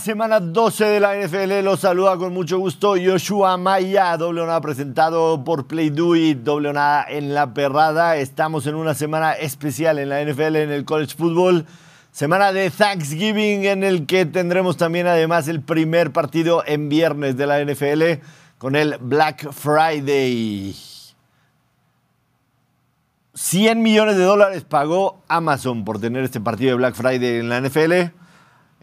Semana 12 de la NFL los saluda con mucho gusto Joshua Maya, doble nada presentado por Play Do doble nada en la perrada. Estamos en una semana especial en la NFL, en el college football. Semana de Thanksgiving en el que tendremos también además el primer partido en viernes de la NFL con el Black Friday. 100 millones de dólares pagó Amazon por tener este partido de Black Friday en la NFL.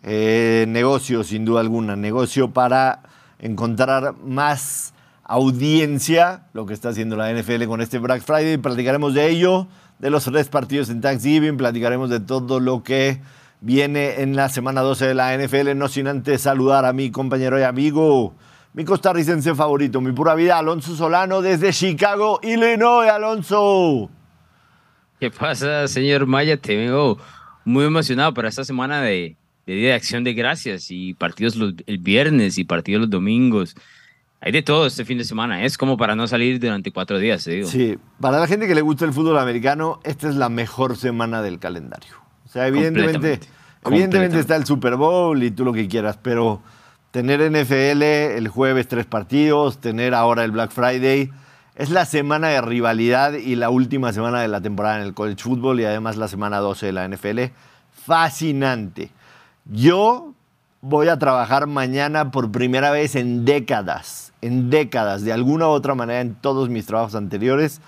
Eh, negocio, sin duda alguna, negocio para encontrar más audiencia, lo que está haciendo la NFL con este Black Friday. Platicaremos de ello, de los tres partidos en Thanksgiving, platicaremos de todo lo que viene en la semana 12 de la NFL, no sin antes saludar a mi compañero y amigo, mi costarricense favorito, mi pura vida, Alonso Solano desde Chicago, Illinois, Alonso. ¿Qué pasa, señor Maya? Te vengo muy emocionado para esta semana de, Día de Acción de Gracias y partidos el viernes y partidos los domingos. Hay de todo este fin de semana. Es como para no salir durante cuatro días, digo. Sí, para la gente que le gusta el fútbol americano, esta es la mejor semana del calendario. O sea, evidentemente, evidentemente está el Super Bowl y tú lo que quieras, pero tener NFL el jueves tres partidos, tener ahora el Black Friday es la semana de rivalidad y la última semana de la temporada en el college football y además la semana 12 de la NFL. Fascinante. Yo voy a trabajar mañana por primera vez en décadas, en décadas, de alguna u otra manera en todos mis trabajos anteriores.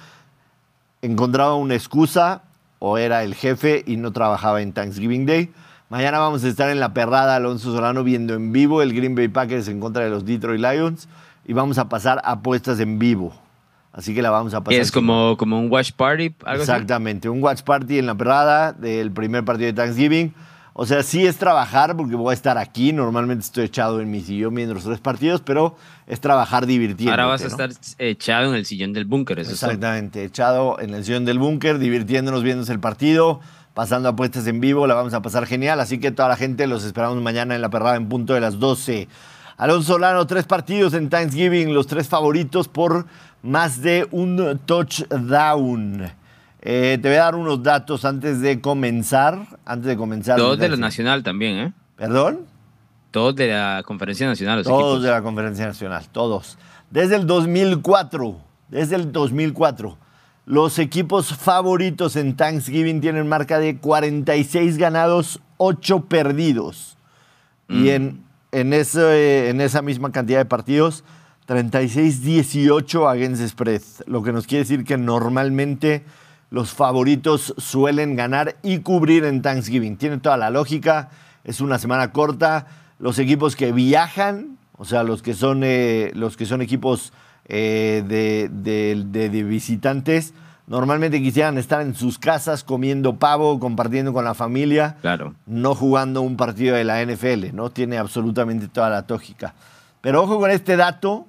Encontraba una excusa o era el jefe y no trabajaba en Thanksgiving Day. Mañana vamos a estar en la perrada Alonso Solano viendo en vivo el Green Bay Packers en contra de los Detroit Lions y vamos a pasar apuestas en vivo. Así que la vamos a pasar. Es como, como un watch party, algo Exactamente, un watch party en la perrada del primer partido de Thanksgiving. O sea, sí es trabajar porque voy a estar aquí. Normalmente estoy echado en mi sillón viendo los tres partidos, pero es trabajar divirtiendo. Ahora vas a estar echado en el sillón del búnker, ¿eso Exactamente, echado en el sillón del búnker, divirtiéndonos viendo el partido, pasando apuestas en vivo, la vamos a pasar genial. Así que toda la gente los esperamos mañana en la perrada en punto de las 12. Alonso Solano, tres partidos en Thanksgiving, los tres favoritos por más de un touchdown. Eh, te voy a dar unos datos antes de comenzar. Antes de comenzar. Todos de la Nacional también, ¿eh? ¿Perdón? Todos de la Conferencia Nacional. todos de la Conferencia Nacional, todos. Desde el 2004, desde el 2004, los equipos favoritos en Thanksgiving tienen marca de 46 ganados, 8 perdidos. Y mm. en, en, ese, en esa misma cantidad de partidos, 36-18 against spread, lo que nos quiere decir que normalmente los favoritos suelen ganar y cubrir en Thanksgiving. Tiene toda la lógica, es una semana corta. Los equipos que viajan, o sea, los que son, eh, los que son equipos eh, de, visitantes, normalmente quisieran estar en sus casas comiendo pavo, compartiendo con la familia, claro. no jugando un partido de la NFL, ¿no? Tiene absolutamente toda la lógica. Pero ojo con este dato,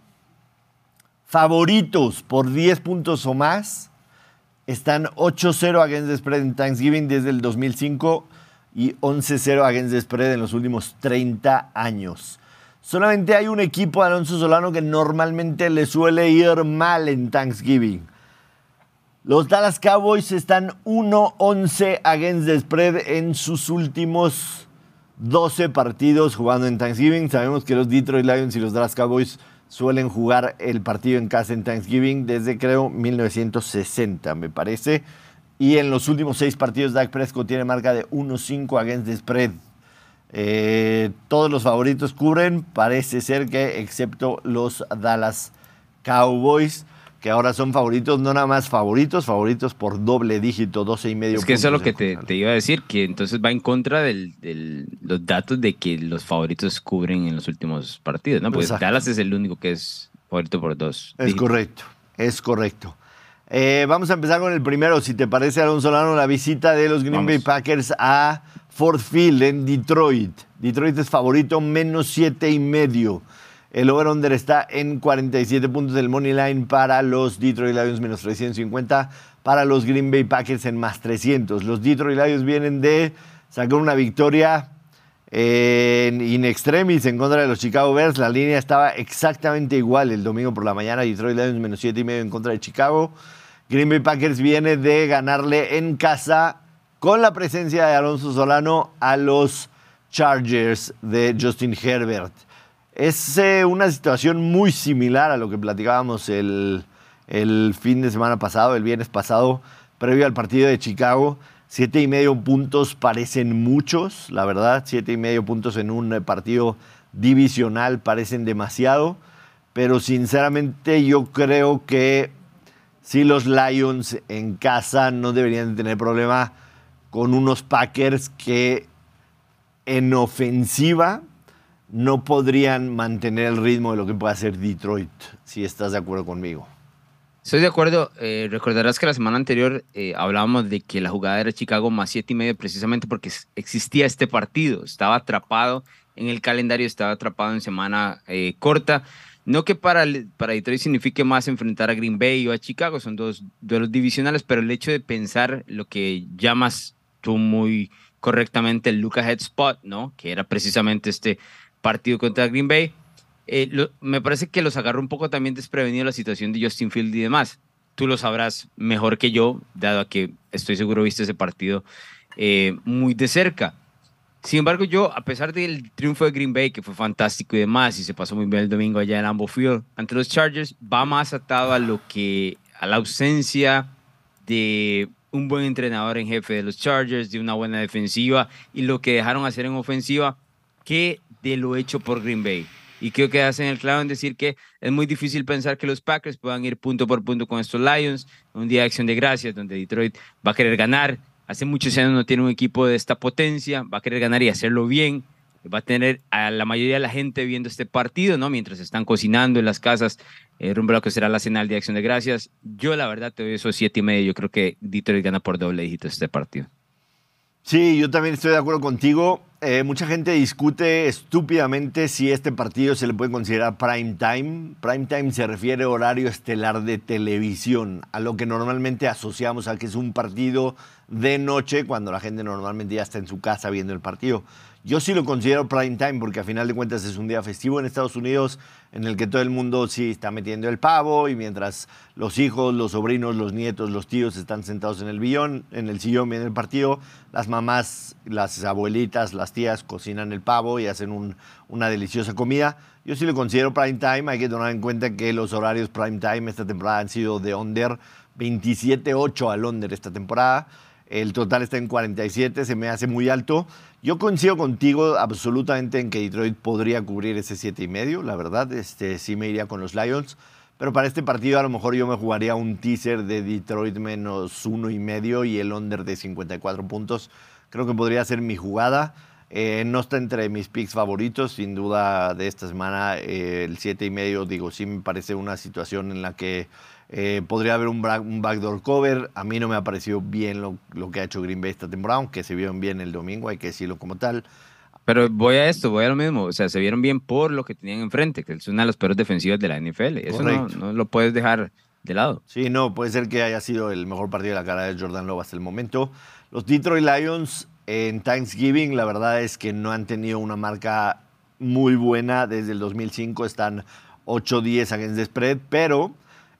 favoritos por 10 puntos o más están 8-0 against the spread en Thanksgiving desde el 2005 y 11-0 against the spread en los últimos 30 años. Solamente hay un equipo Alonso Solano que normalmente le suele ir mal en Thanksgiving. Los Dallas Cowboys están 1-11 against the spread en sus últimos 12 partidos jugando en Thanksgiving. Sabemos que los Detroit Lions y los Dallas Cowboys suelen jugar el partido en casa en Thanksgiving desde creo 1960, me parece. Y en los últimos seis partidos, Dak Prescott tiene marca de 1-5 against the spread. Eh, todos los favoritos cubren, parece ser que excepto los Dallas Cowboys que ahora son favoritos, no nada más favoritos, favoritos por doble dígito, 12 y medio. Es que eso es lo que te, iba a decir, que entonces va en contra de los datos de que los favoritos cubren en los últimos partidos, ¿no? Porque Dallas es el único que es favorito por dos. Es correcto, es correcto. Eh, vamos a empezar con el primero, si te parece, Alonso Solano, la visita de los Green Bay Packers a Ford Field en Detroit. Detroit es favorito, menos siete y medio. El over-under está en 47 puntos del money line para los Detroit Lions menos 350, para los Green Bay Packers en más 300. Los Detroit Lions vienen de sacar una victoria en in extremis en contra de los Chicago Bears. La línea estaba exactamente igual el domingo por la mañana. Detroit Lions menos 7 y medio en contra de Chicago. Green Bay Packers viene de ganarle en casa con la presencia de Alonso Solano a los Chargers de Justin Herbert. Es eh, una situación muy similar a lo que platicábamos el, el fin de semana pasado, el viernes pasado, previo al partido de Chicago. Siete y medio puntos parecen muchos, la verdad. Siete y medio puntos en un partido divisional parecen demasiado. Pero sinceramente yo creo que si los Lions en casa no deberían tener problema con unos Packers que en ofensiva no podrían mantener el ritmo de lo que puede hacer Detroit, si estás de acuerdo conmigo. Estoy de acuerdo. Eh, recordarás que la semana anterior eh, hablábamos de que la jugada era Chicago más siete y medio precisamente porque existía este partido. Estaba atrapado en el calendario, estaba atrapado en semana eh, corta. No que para, para Detroit signifique más enfrentar a Green Bay o a Chicago, son dos duelos divisionales, pero el hecho de pensar lo que llamas tú muy correctamente el Luca Head Spot, ¿no? Que era precisamente este partido contra Green Bay eh, me parece que los agarró un poco también desprevenido la situación de Justin Field y demás. Tú lo sabrás mejor que yo, dado a que estoy seguro viste ese partido eh, muy de cerca. Sin embargo, yo, a pesar del triunfo de Green Bay, que fue fantástico y demás, y se pasó muy bien el domingo allá en Lambeau Field, ante los Chargers, va más atado a lo que, a la ausencia de un buen entrenador en jefe de los Chargers, de una buena defensiva y lo que dejaron hacer en ofensiva, que de lo hecho por Green Bay. Y creo que hacen el clavo en decir que es muy difícil pensar que los Packers puedan ir punto por punto con estos Lions, un día de acción de gracias donde Detroit va a querer ganar. Hace muchos años no tiene un equipo de esta potencia, va a querer ganar y hacerlo bien. Va a tener a la mayoría de la gente viendo este partido, ¿no? Mientras están cocinando en las casas, eh, rumbo a lo que será la cena de acción de gracias. Yo, la verdad, te doy esos siete y medio. Yo creo que Detroit gana por doble dígito este partido. Sí, yo también estoy de acuerdo contigo. Eh, mucha gente discute estúpidamente si este partido se le puede considerar prime time. Prime time se refiere a horario estelar de televisión, a lo que normalmente asociamos a que es un partido de noche cuando la gente normalmente ya está en su casa viendo el partido. Yo sí lo considero prime time porque a final de cuentas es un día festivo en Estados Unidos en el que todo el mundo sí está metiendo el pavo y mientras los hijos, los sobrinos, los nietos, los tíos están sentados en el billón, en el sillón viendo el partido, las mamás, las abuelitas, las tías cocinan el pavo y hacen una deliciosa comida. Yo sí lo considero prime time, hay que tomar en cuenta que los horarios prime time esta temporada han sido de under 27-8 al under esta temporada. El total está en 47, se me hace muy alto. Yo coincido contigo absolutamente en que Detroit podría cubrir ese 7 y medio, la verdad. Este, sí me iría con los Lions. Pero para este partido a lo mejor yo me jugaría un teaser de Detroit menos uno y medio y el under de 54 puntos. Creo que podría ser mi jugada. Eh, no está entre mis picks favoritos, sin duda de esta semana. Eh, el 7 y medio, digo, sí me parece una situación en la que eh, podría haber un, backdoor cover. A mí no me ha parecido bien lo, que ha hecho Green Bay esta temporada, aunque se vieron bien el domingo, hay que decirlo como tal. Pero voy a esto, voy a lo mismo. O sea, se vieron bien por lo que tenían enfrente, que es una de las peores defensivas de la NFL. Eso no, lo puedes dejar de lado. Sí, no, puede ser que haya sido el mejor partido de la cara de Jordan Love hasta el momento. Los Detroit Lions en Thanksgiving, la verdad es que no han tenido una marca muy buena desde el 2005. Están 8-10 against the spread, pero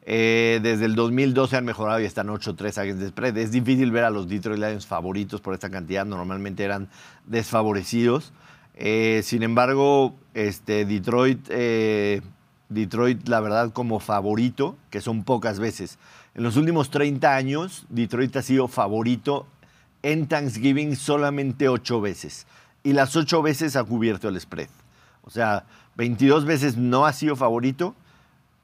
eh, desde el 2012 han mejorado y están 8-3 against the spread. Es difícil ver a los Detroit Lions favoritos por esta cantidad. Normalmente eran desfavorecidos. Eh, sin embargo, este, Detroit, eh, Detroit, la verdad, como favorito, que son pocas veces. En los últimos 30 años, Detroit ha sido favorito en Thanksgiving solamente 8 veces. Y las 8 veces ha cubierto el spread. O sea, 22 veces no ha sido favorito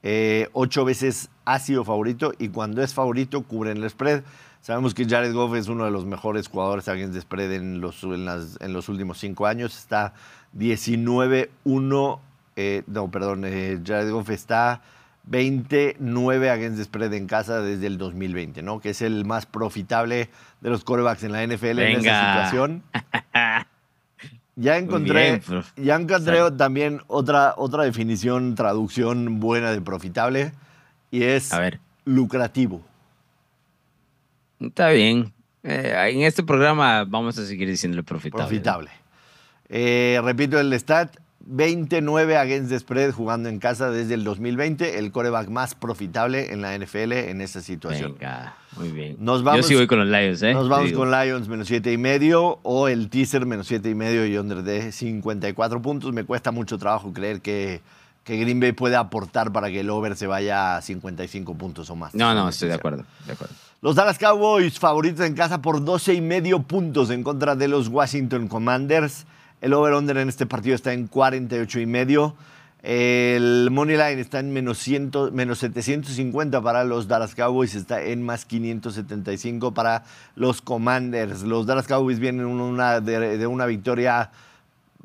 eh, ocho veces ha sido favorito y cuando es favorito cubren el spread. Sabemos que Jared Goff es uno de los mejores jugadores against de spread en los, en, los últimos cinco años. Está 19-1, eh, no, perdón, eh, Jared Goff está 29 against the spread en casa desde el 2020, ¿no? Que es el más profitable de los corebacks en la NFL en esa situación. Ya encontré, ya encontré también otra, otra definición, traducción buena de profitable y es lucrativo. Está bien. Eh, en este programa vamos a seguir diciéndole profitable. Profitable. Eh, repito el stat, 29 against the spread jugando en casa desde el 2020, el coreback más profitable en la NFL en esta situación. Venga, muy bien. Nos vamos, Yo sí voy con los Lions, ¿eh? Nos vamos con Lions menos 7 y medio o el teaser menos 7 y medio y under de 54 puntos. Me cuesta mucho trabajo creer que, que Green Bay puede aportar para que el over se vaya a 55 puntos o más. No, no, estoy de acuerdo, de acuerdo. Los Dallas Cowboys favoritos en casa por 12 y medio puntos en contra de los Washington Commanders. El over-under en este partido está en 48 y medio. El money line está en menos, 100 menos 750 para los Dallas Cowboys, está en más 575 para los Commanders. Los Dallas Cowboys vienen una, de, de una victoria,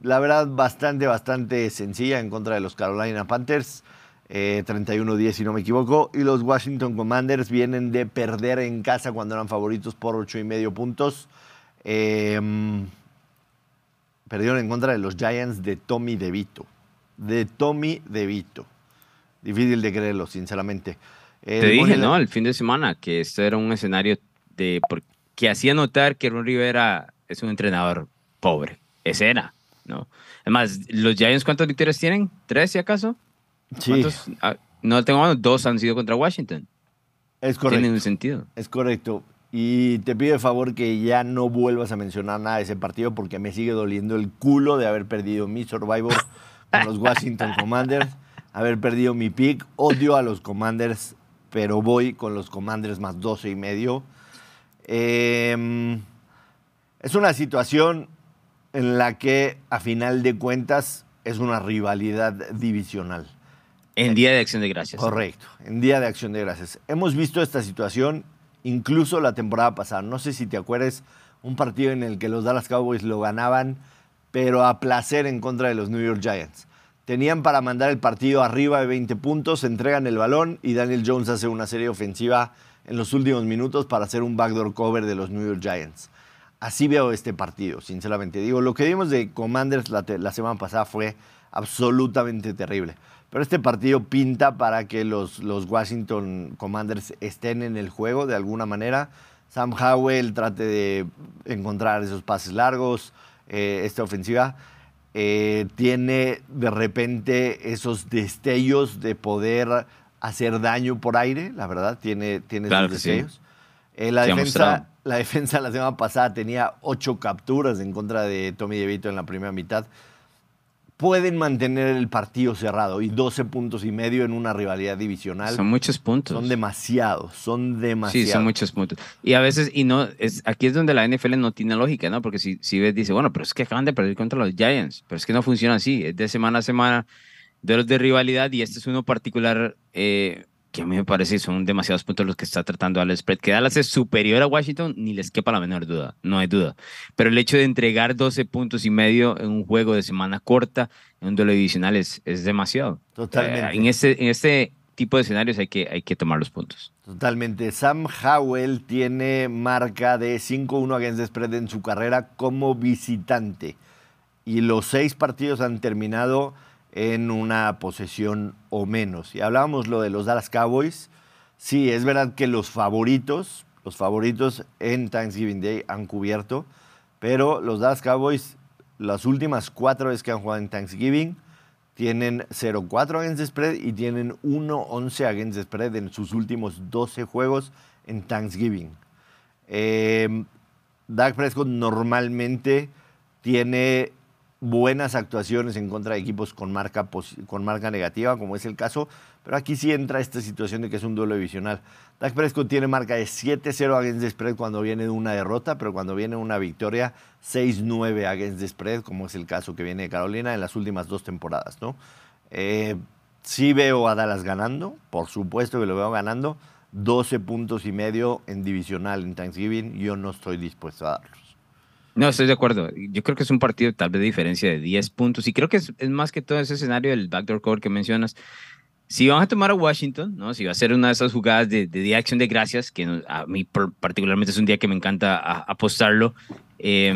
la verdad, bastante, bastante sencilla en contra de los Carolina Panthers. Eh, 31-10 si no me equivoco. Y los Washington Commanders vienen de perder en casa cuando eran favoritos por 8 y medio puntos. Eh, perdieron en contra de los Giants de Tommy DeVito. De Tommy DeVito. Difícil de creerlo, sinceramente. Te dije, ¿no? El fin de semana que esto era un escenario de que hacía notar que Ron Rivera es un entrenador pobre. Ese era, ¿no? Además, ¿los Giants cuántas victorias tienen? ¿Tres, si acaso? Sí, ¿Cuántos? Ah, no tengo mano, dos han sido contra Washington. es Tiene correcto. un sentido. Es correcto. Y te pido de favor que ya no vuelvas a mencionar nada de ese partido porque me sigue doliendo el culo de haber perdido mi Survivor con los Washington Commanders, haber perdido mi pick. Odio a los Commanders, pero voy con los Commanders más 12 y medio. Eh, es una situación en la que, a final de cuentas, es una rivalidad divisional. En Día de Acción de Gracias. Correcto, en Día de Acción de Gracias. Hemos visto esta situación incluso la temporada pasada. No sé si te acuerdas, un partido en el que los Dallas Cowboys lo ganaban, pero a placer en contra de los New York Giants. Tenían para mandar el partido arriba de 20 puntos, entregan el balón y Daniel Jones hace una serie ofensiva en los últimos minutos para hacer un backdoor cover de los New York Giants. Así veo este partido, sinceramente. Digo, lo que vimos de Commanders la, semana pasada fue absolutamente terrible. Pero este partido pinta para que los, los Washington Commanders estén en el juego de alguna manera. Sam Howell trate de encontrar esos pases largos, eh, esta ofensiva. eh, tiene de repente esos destellos de poder hacer daño por aire, la verdad, tiene, tiene Claro esos sí. destellos. Eh, la, Se defensa. La defensa la semana pasada tenía ocho capturas en contra de Tommy DeVito en la primera mitad. Pueden mantener el partido cerrado y 12 puntos y medio en una rivalidad divisional. Son muchos puntos. Son demasiados, son demasiados. Sí, son muchos puntos. Y a veces, y no, es, aquí es donde la NFL no tiene lógica, ¿no? Porque si, si ves, dice, bueno, pero es que acaban de perder contra los Giants, pero es que no funciona así, es de semana a semana, de los de rivalidad, y este es uno particular eh, que a mí me parece son demasiados puntos los que está tratando Dallas Spread. Que Dallas es superior a Washington, ni les quepa la menor duda, no hay duda. Pero el hecho de entregar 12 puntos y medio en un juego de semana corta, en un duelo divisional, es, es demasiado. Totalmente. Eh, en, este, en este tipo de escenarios hay que, hay que tomar los puntos. Totalmente. Sam Howell tiene marca de 5-1 against the spread en su carrera como visitante. Y los seis partidos han terminado en una posesión o menos. Y hablábamos lo de los Dallas Cowboys. Sí, es verdad que los favoritos, los favoritos en Thanksgiving Day han cubierto, pero los Dallas Cowboys, las últimas cuatro veces que han jugado en Thanksgiving, tienen 0-4 against the spread y tienen 1-11 against the spread en sus últimos 12 juegos en Thanksgiving. Eh, Dak Prescott normalmente tiene buenas actuaciones en contra de equipos con marca, con marca negativa, como es el caso, pero aquí sí entra esta situación de que es un duelo divisional. Dak Prescott tiene marca de 7-0 against the spread cuando viene de una derrota, pero cuando viene una victoria, 6-9 against the spread, como es el caso que viene de Carolina en las últimas dos temporadas, ¿no? Eh, sí veo a Dallas ganando, por supuesto que lo veo ganando, 12 puntos y medio en divisional en Thanksgiving, yo no estoy dispuesto a darlos. No, estoy de acuerdo. Yo creo que es un partido tal vez de diferencia de 10 puntos y creo que es, es más que todo ese escenario del backdoor cover que mencionas. Si van a tomar a Washington, ¿no? si va a ser una de esas jugadas de, de de Acción de Gracias, que a mí particularmente es un día que me encanta a- apostarlo, eh,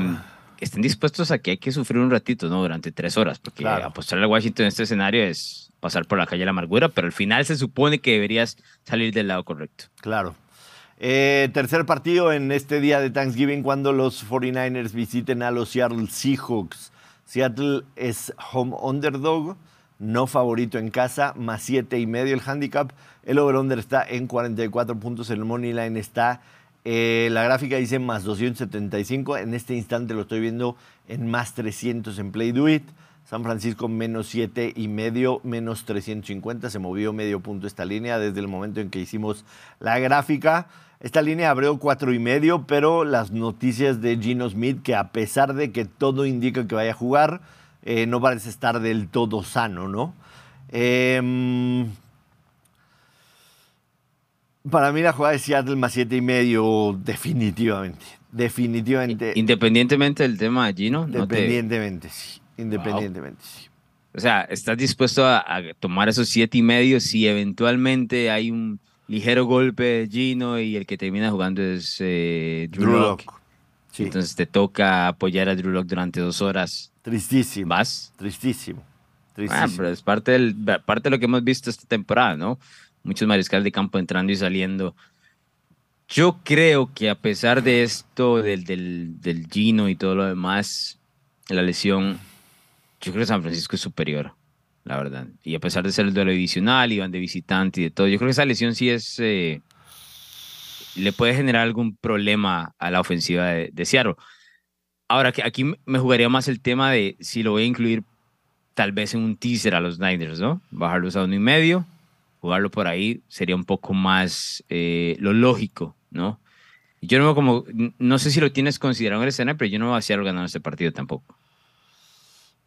estén dispuestos a que hay que sufrir un ratito, ¿no? Durante tres horas, porque Claro. apostarle a Washington en este escenario es pasar por la calle de la amargura, pero al final se supone que deberías salir del lado correcto. Claro. Eh, tercer partido en este día de Thanksgiving cuando los 49ers visiten a los Seattle Seahawks. Seattle es home underdog, no favorito en casa, más siete y medio el handicap. El over-under está en 44 puntos, el money line está, eh, la gráfica dice más 275, en este instante lo estoy viendo en más 300 en Play Do It. San Francisco menos siete y medio, menos 350, se movió medio punto esta línea desde el momento en que hicimos la gráfica. Esta línea abrió cuatro y medio, pero las noticias de Gino Smith, que a pesar de que todo indica que vaya a jugar, eh, no parece estar del todo sano, ¿no? Em, para mí la jugada de Seattle más siete y medio, definitivamente. Definitivamente. Independientemente del tema de Gino. Independientemente, sí. Independientemente, sí. O sea, ¿estás dispuesto a, tomar esos siete y medio si eventualmente hay un ligero golpe de Gino y el que termina jugando es eh, Drew, Locke? Entonces te toca apoyar a Drew Locke durante dos horas. Tristísimo. ¿Vas? Tristísimo. Ah, pero es parte, del, parte de lo que hemos visto esta temporada, ¿no? Muchos mariscales de campo entrando y saliendo. Yo creo que a pesar de esto, del, del, del Gino y todo lo demás, la lesión, yo creo que San Francisco es superior, la verdad. Y a pesar de ser el duelo divisional, iban de visitante y de todo, yo creo que esa lesión sí es... Eh, le puede generar algún problema a la ofensiva de, de Seattle. Ahora, aquí me jugaría más el tema de si lo voy a incluir tal vez en un teaser a los Niners, ¿no? Bajarlos a uno y medio, jugarlo por ahí sería un poco más eh, lo lógico, ¿no? Yo no como, no sé si lo tienes considerado en el escena, pero yo no voy a hacer ganar este partido tampoco.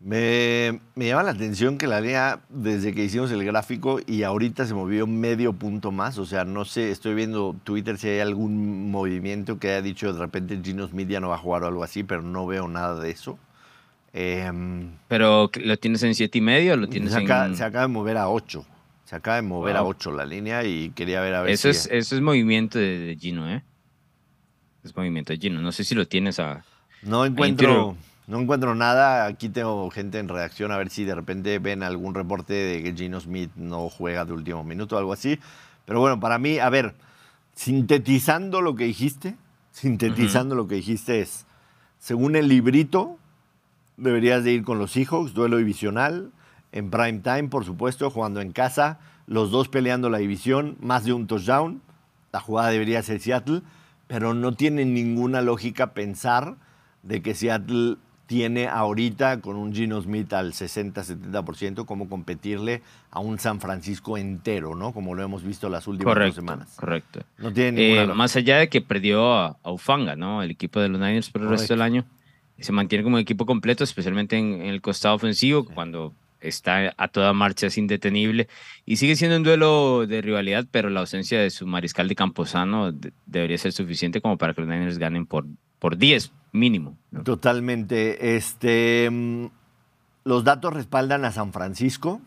Me, llama la atención que la línea, desde que hicimos el gráfico y ahorita se movió medio punto más. O sea, no sé, estoy viendo Twitter si hay algún movimiento que haya dicho de repente Gino Smith ya no va a jugar o algo así, pero no veo nada de eso. Em, ¿Pero lo tienes en siete y medio o lo tienes se acaba, en...? Se acaba de mover a 8. Se acaba de mover a 8 la línea y quería ver a ver eso Es, eso es movimiento de, Gino, ¿eh? Es movimiento de Gino. No sé si lo tienes a... No encuentro... No encuentro nada. Aquí tengo gente en redacción a ver si de repente ven algún reporte de que Gino Smith no juega de último minuto o algo así. Pero bueno, para mí, a ver, sintetizando lo que dijiste, sintetizando lo que dijiste es, según el librito, deberías de ir con los Seahawks, duelo divisional, en prime time, por supuesto, jugando en casa, los dos peleando la división, más de un touchdown. La jugada debería ser Seattle, pero no tiene ninguna lógica pensar de que Seattle tiene ahorita con un Gino Smith al 60-70% cómo competirle a un San Francisco entero, ¿no? Como lo hemos visto las últimas dos semanas. Correcto. No tiene eh, más allá de que perdió a, Ufanga, ¿no? El equipo de los Niners por el resto del año. Se mantiene como equipo completo, especialmente en, el costado ofensivo, cuando está a toda marcha, es indetenible. Y sigue siendo un duelo de rivalidad, pero la ausencia de su mariscal de Camposano debería ser suficiente como para que los Niners ganen por, por 10 mínimo. Totalmente. Este, mm, los datos respaldan a San Francisco.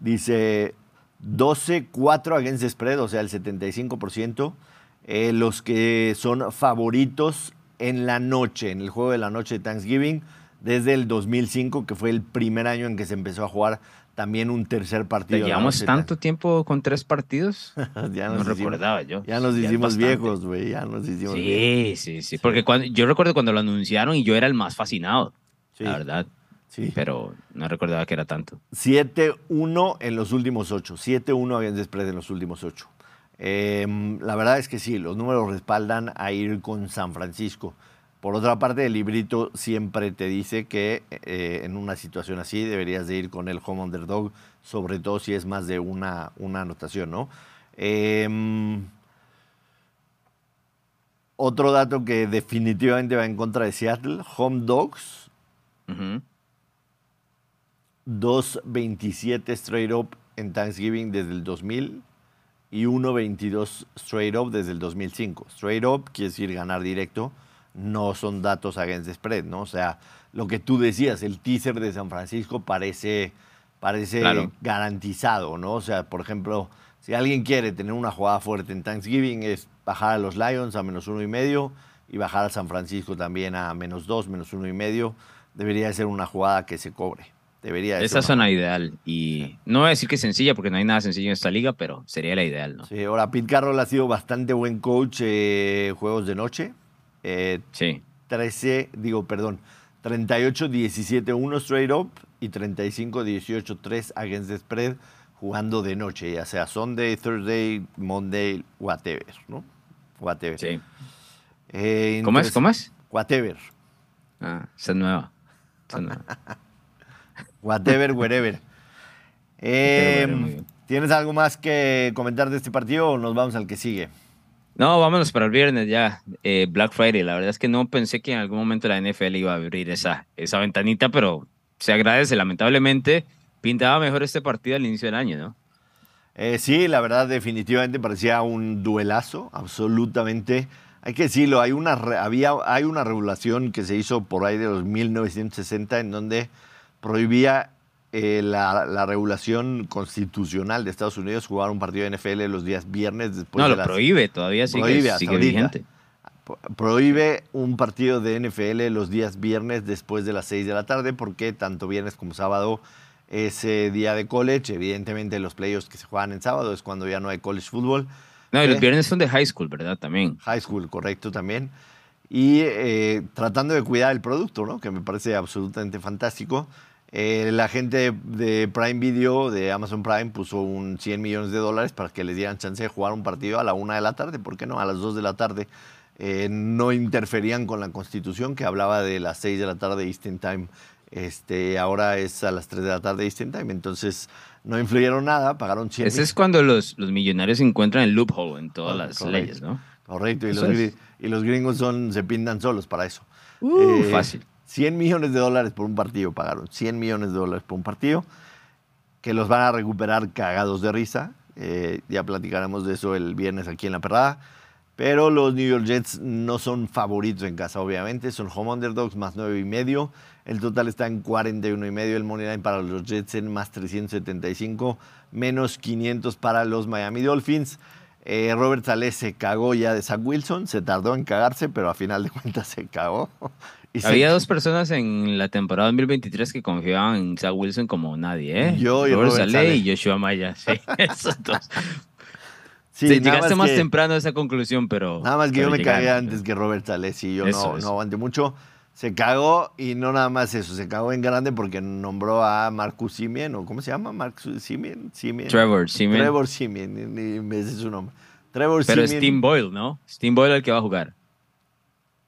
dice 12-4 against spread, o sea, el 75%. Eh, los que son favoritos en la noche, en el juego de la noche de Thanksgiving, desde el 2005, que fue el primer año en que se empezó a jugar también un tercer partido. ¿Llevamos tanto tiempo con tres partidos? ya no recordaba yo. Ya nos hicimos viejos, güey. Ya nos hicimos sí, Sí, sí, Porque cuando, yo recuerdo cuando lo anunciaron y yo era el más fascinado. La verdad. Sí. Pero no recordaba que era tanto. 7-1 en los últimos ocho. 7-1 habían después en los últimos ocho. Em, la verdad es que sí, los números respaldan a ir con San Francisco. Por otra parte, el librito siempre te dice que eh, en una situación así deberías de ir con el home underdog, sobre todo si es más de una, una anotación, ¿no? Em, otro dato que definitivamente va en contra de Seattle, home dogs. 2.27 straight up en Thanksgiving desde el 2000 y 1.22 straight up desde el 2005. Straight up quiere decir ganar directo no son datos against the spread, ¿no? O sea, lo que tú decías, el teaser de San Francisco parece, parece garantizado, ¿no? O sea, por ejemplo, si alguien quiere tener una jugada fuerte en Thanksgiving es bajar a los Lions a menos uno y medio y bajar a San Francisco también a menos dos, menos uno y medio. Debería ser una jugada que se cobre. Debería Esa zona ideal. Y no voy a decir que es sencilla, porque no hay nada sencillo en esta liga, pero sería la ideal, ¿no? Sí, ahora Pete Carroll ha sido bastante buen coach eh, juegos de noche. Eh, sí. 13, digo, perdón, 38-17-1 straight up y 35-18-3 against the spread jugando de noche, ya sea Sunday, Thursday, Monday, whatever, ¿no? Whatever. Sí. Eh, ¿Cómo es? ¿Cómo es? Whatever. Ah, esa es nueva. Esa es nueva. Whatever, wherever. Eh. ¿Tienes algo más que comentar de este partido o nos vamos al que sigue? No, vámonos para el viernes ya, eh, Black Friday. La verdad es que no pensé que en algún momento la NFL iba a abrir esa, esa ventanita, pero se agradece. Lamentablemente, pintaba mejor este partido al inicio del año, ¿no? Eh, sí, la verdad, definitivamente parecía un duelazo, absolutamente. Hay que decirlo, hay una, había, hay una regulación que se hizo por ahí de los 1960 en donde prohibía eh, la, la regulación constitucional de Estados Unidos jugar un partido de NFL los días viernes después no, de lo las- prohíbe, todavía sigue, Prohíbe sigue vigente. Pro- prohíbe un partido de NFL los días viernes después de las 6 de la tarde porque tanto viernes como sábado es eh, día de college. Evidentemente los playoffs que se juegan en sábado es cuando ya no hay college football. No, y los Eh. viernes son de high school, ¿verdad? También. High school, correcto también. Y eh, tratando de cuidar el producto, ¿no? que me parece absolutamente fantástico. Eh, la gente de Prime Video, de Amazon Prime, puso un 100 millones de dólares para que les dieran chance de jugar un partido a la una de la tarde. ¿Por qué no? A las 2 de la tarde. Eh, no interferían con la constitución que hablaba de las 6 de la tarde Eastern Time. Este, ahora es a las 3 de la tarde Eastern Time. Entonces no influyeron nada, pagaron 100 Ese es cuando los, los millonarios encuentran el loophole en todas Ah, las correcto. leyes, ¿no? Correcto, y los, y los gringos son, se pintan solos para eso. Uh, Eh, fácil. 100 millones de dólares por un partido pagaron. 100 millones de dólares por un partido que los van a recuperar cagados de risa. Eh, ya platicaremos de eso el viernes aquí en La Perrada. Pero los New York Jets no son favoritos en casa, obviamente. Son home underdogs más 9 y medio. El total está en 41 y medio. El money line para los Jets en más 375, menos 500 para los Miami Dolphins. Eh, Robert Saleh se cagó ya de Zach Wilson. Se tardó en cagarse, pero a final de cuentas se cagó. Y se- Había dos personas en la temporada 2023 que confiaban en Zach Wilson como nadie, ¿eh? Yo y Robert Robert Saleh y Joshua Maya. Sí, esos dos. Sí, llegaste más que- temprano a esa conclusión, pero. Nada más que yo me cagué llegaron. antes que Robert Saleh, sí, yo Eso no, es. no aguanté mucho. Se cagó y no nada más eso, se cagó en grande porque nombró a Marcus Simien, o ¿cómo se llama? Marcus Simien, Simien. Trevor, sí, man. Trevor Simien, ni me sé su nombre. Trevor Pero es Siemian. Tim Boyle, ¿no? Es Tim Boyle el que va a jugar.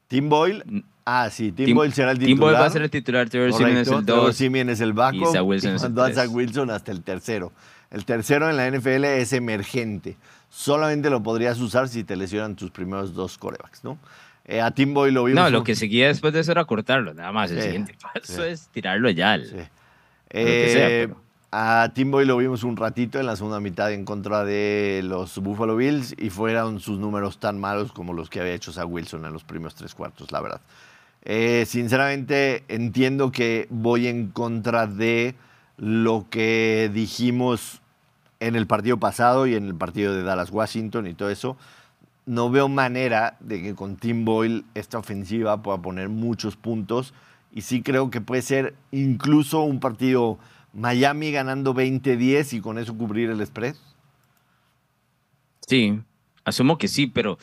Tim Boyle. Mm. Ah, sí, Tim, Tim- Boyle será el titular. Tim Boyle va a ser el titular, Trevor Simeon es el Trevor 2. Siemian es el backup y Zach Wilson el mandó a. Zach Wilson hasta el tercero. El tercero en la NFL es emergente. Solamente lo podrías usar si te lesionan tus primeros dos corebacks, ¿no? Eh, a Tim Boyle lo vimos. No, lo que seguía después de eso era cortarlo, nada más. El Sí, siguiente paso sí. es tirarlo ya. al- Sí. Que sea, Eh, pero- A Tim Boyle lo vimos un ratito en la segunda mitad en contra de los Buffalo Bills y fueron sus números tan malos como los que había hecho Zach Wilson en los primeros tres cuartos, la verdad. Eh, sinceramente, entiendo que voy en contra de lo que dijimos en el partido pasado y en el partido de Dallas-Washington y todo eso. No veo manera de que con Tim Boyle esta ofensiva pueda poner muchos puntos y sí creo que puede ser incluso un partido Miami ganando 20-10 y con eso cubrir el spread. Sí, asumo que sí, pero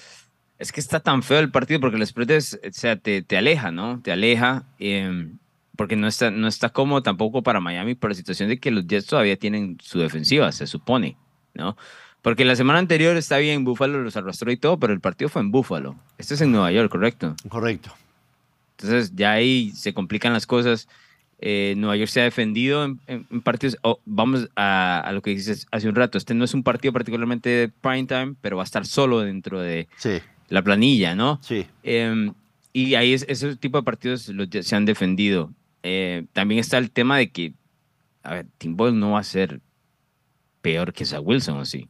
es que está tan feo el partido porque el spread es, o sea, te, te aleja, ¿no? Te aleja, eh, porque no está, no está cómodo tampoco para Miami por la situación de que los Jets todavía tienen su defensiva, se supone, ¿no? Porque la semana anterior está bien, Buffalo los arrastró y todo, pero el partido fue en Buffalo. Esto es en Nueva York, ¿correcto? Correcto. Entonces ya ahí se complican las cosas. Eh, Nueva York se ha defendido en, en- en partidos. oh, vamos a, a lo que dices hace un rato. Este no es un partido particularmente de prime time, pero va a estar solo dentro de Sí, la planilla, ¿no? sí. Eh, y ahí es, ese tipo de partidos los se han defendido. Eh, también está el tema de que, a ver, Tim Boyle no va a ser peor que Zach Wilson, ¿o sí?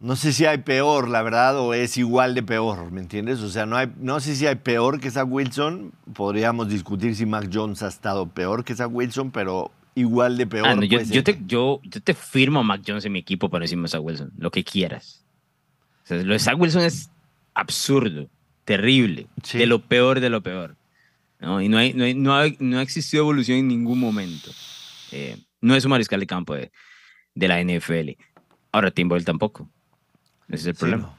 No sé si hay peor, la verdad, o es igual de peor, ¿me entiendes? O sea, no, hay, no sé si hay peor que Zach Wilson. Podríamos discutir si Mac Jones ha estado peor que Zach Wilson, pero igual de peor. Ah, no, yo, te, yo, yo te firmo a Mac Jones en mi equipo para encima de Zach Wilson, lo que quieras. O sea, lo de Zach Wilson es absurdo, terrible, Sí. de lo peor de lo peor. ¿no? Y no, hay, no, hay- no, ha, no ha existido evolución en ningún momento. Eh, no es un mariscal de campo de, de la NFL. Ahora, Tim Boyle tampoco. Ese es el Sí, problema. no.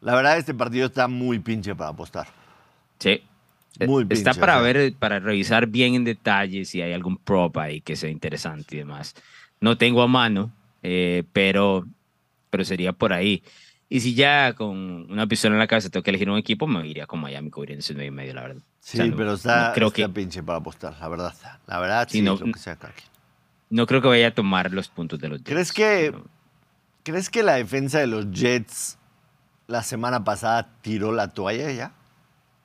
La verdad, este partido está muy pinche para apostar. Sí. Muy Está pinche, para o sea. ver, para revisar bien en detalle si hay algún prop ahí que sea interesante y demás. No tengo a mano, eh, pero, pero sería por ahí. Y si ya con una pistola en la cabeza tengo que elegir un equipo, me iría con Miami cubriendo ese 9 y medio, la verdad. Sí, O sea, no- pero está, no creo está que pinche para apostar, la verdad. La verdad, sí, Sí, no- lo que sea, no creo que vaya a tomar los puntos de los. ¿Crees que-. ¿Crees que la defensa de los Jets la semana pasada tiró la toalla ya?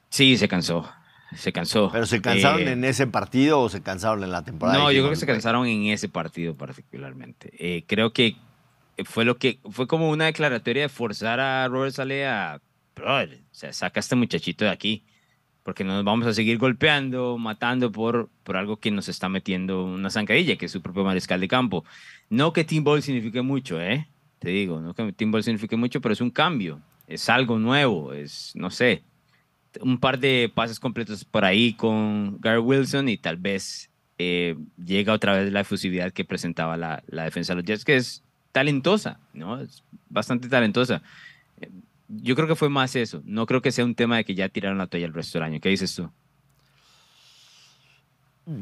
Sí, se cansó. Se cansó. ¿Pero se cansaron Eh, en ese partido o se cansaron en la temporada? No, yo creo que se cansaron en ese partido particularmente. Eh, creo que fue lo que fue como una declaratoria de forzar a Robert Saleh a, brother, o sea, saca a este muchachito de aquí, porque nos vamos a seguir golpeando, matando por, por algo que nos está metiendo una zancadilla, que es su propio mariscal de campo. No que Team Ball signifique mucho, ¿eh? Te digo, no que Team Ball signifique mucho, pero es un cambio, es algo nuevo, es, no sé, un par de pases completos por ahí con Gary Wilson y tal vez eh, llega otra vez la efusividad que presentaba la, la defensa de los Jets, que es talentosa, ¿no? Es bastante talentosa. Eh, Yo creo que fue más eso. No creo que sea un tema de que ya tiraron la toalla el resto del año. ¿Qué dices tú?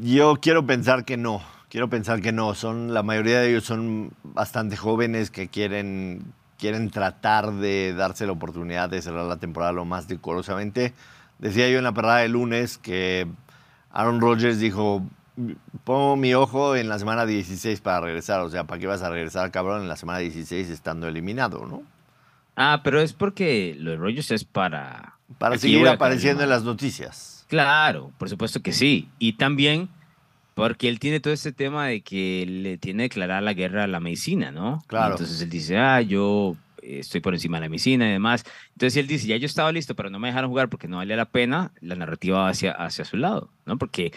Yo quiero pensar que no. Quiero pensar que no. Son, la mayoría de ellos son bastante jóvenes que quieren, quieren tratar de darse la oportunidad de cerrar la temporada lo más decorosamente. Decía yo en la parada de lunes que Aaron Rodgers dijo, pongo mi ojo en la semana 16 para regresar. O sea, ¿para qué vas a regresar, cabrón, en la semana 16 estando eliminado, no? Ah, pero es porque los rollos es para... Para Aquí seguir apareciendo en las noticias. Claro, por supuesto que sí. Y también porque él tiene todo este tema de que le tiene declarada la guerra a la medicina, ¿no? Claro. Entonces él dice, ah, yo eh, estoy por encima de la medicina y demás. Entonces él dice, ya yo estaba listo, pero no me dejaron jugar porque no valía la pena, la narrativa va hacia, hacia su lado, ¿no? Porque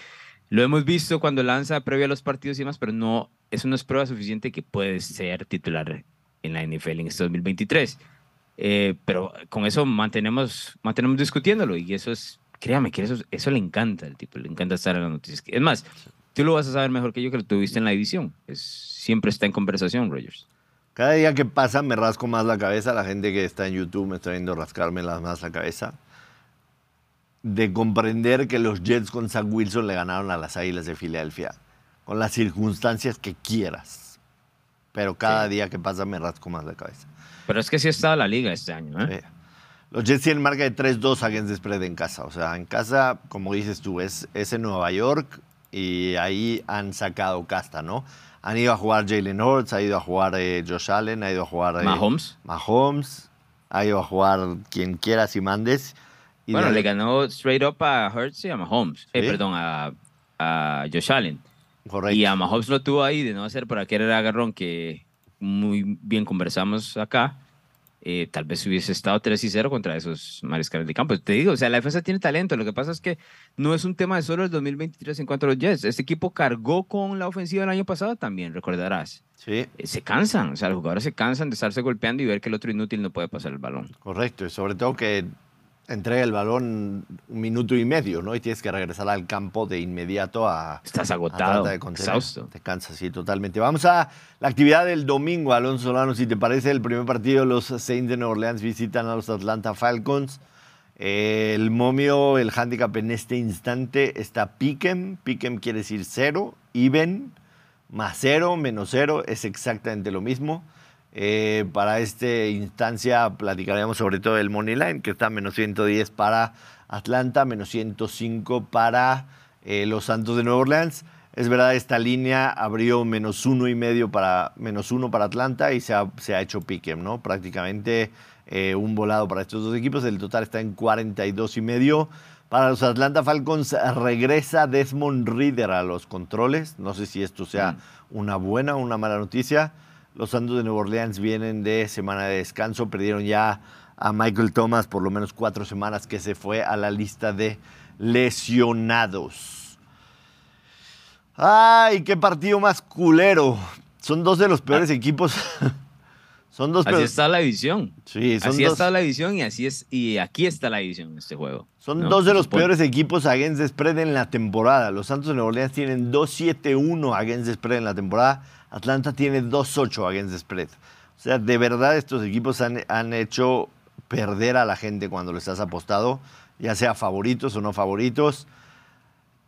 lo hemos visto cuando lanza previo a los partidos y demás, pero no, eso no es prueba suficiente que puede ser titular en la NFL en este 2023. Eh, pero con eso mantenemos, mantenemos discutiéndolo y eso es, créame que eso, eso le encanta al tipo, le encanta estar en las noticias. Es más, tú lo vas a saber mejor que yo que lo tuviste en la división. Es, siempre está en conversación, Rogers. Cada día que pasa me rasco más la cabeza. La gente que está en YouTube me está viendo rascarme más la cabeza. De comprender que los Jets con Zach Wilson le ganaron a las Águilas de Filadelfia. Con las circunstancias que quieras. Pero cada Sí. día que pasa me rasco más la cabeza. Pero es que sí ha estado la liga este año, ¿eh? Sí. Los Jets tienen marca de 3-2 against the spread en casa. O sea, en casa, como dices tú, es, es en Nueva York y ahí han sacado casta, ¿no? Han ido a jugar Jalen Hurts, ha ido a jugar eh, Josh Allen, ha ido a jugar eh, Mahomes. Mahomes, ha ido a jugar quien quieras y mandes. Y bueno, de- le ganó straight up a Hurts y a Mahomes. Eh, Sí. perdón, a, a Josh Allen. Correcto. Y a Mahomes lo tuvo ahí de no hacer por aquel agarrón que muy bien conversamos acá. Eh, tal vez hubiese estado 3 y 0 contra esos mariscales de campo. Te digo, o sea, la defensa tiene talento. Lo que pasa es que no es un tema de solo el 2023 en cuanto a los Jets. Este equipo cargó con la ofensiva el año pasado también, recordarás. Sí, Eh, Se cansan, o sea, los jugadores se cansan de estarse golpeando y ver que el otro inútil no puede pasar el balón. correcto. Y sobre todo que entrega el balón un minuto y medio, ¿no? Y tienes que regresar al campo de inmediato a, Estás a agotado, tratar de exhausto. Te cansas, sí, totalmente. Vamos a la actividad del domingo, Alonso Solano. Si te parece, el primer partido, los Saints de Nueva Orleans visitan a los Atlanta Falcons. Eh, el momio, el handicap en este instante está Piquen. Piquen quiere decir cero. Even, más cero, menos cero, es exactamente lo mismo. Eh, para esta instancia platicaremos sobre todo el Money Line, que está menos 110 para Atlanta, menos 105 para eh, los Santos de Nueva Orleans. Es verdad, esta línea abrió menos uno y medio para menos uno para Atlanta y se ha, se ha hecho pique, ¿no? Prácticamente eh, un volado para estos dos equipos. El total está en 42 y medio. Para los Atlanta Falcons regresa Desmond Reader a los controles. No sé si esto sea una buena o una mala noticia. Los Santos de Nueva Orleans vienen de semana de descanso. Perdieron ya a Michael Thomas por lo menos cuatro semanas que se fue a la lista de lesionados. Ay, qué partido más culero. Son dos de los peores equipos. son dos Así peores. está la división. Sí, son así dos, está la división y así es y aquí está la división en este juego. son ¿no? dos de los peores equipos against spread en la temporada. Los Santos de Nueva Orleans tienen 2-7-1 against spread en la temporada. Atlanta tiene 2-8 against the spread. O sea, de verdad estos equipos han, han hecho perder a la gente cuando les has apostado. ya sea favoritos o no favoritos.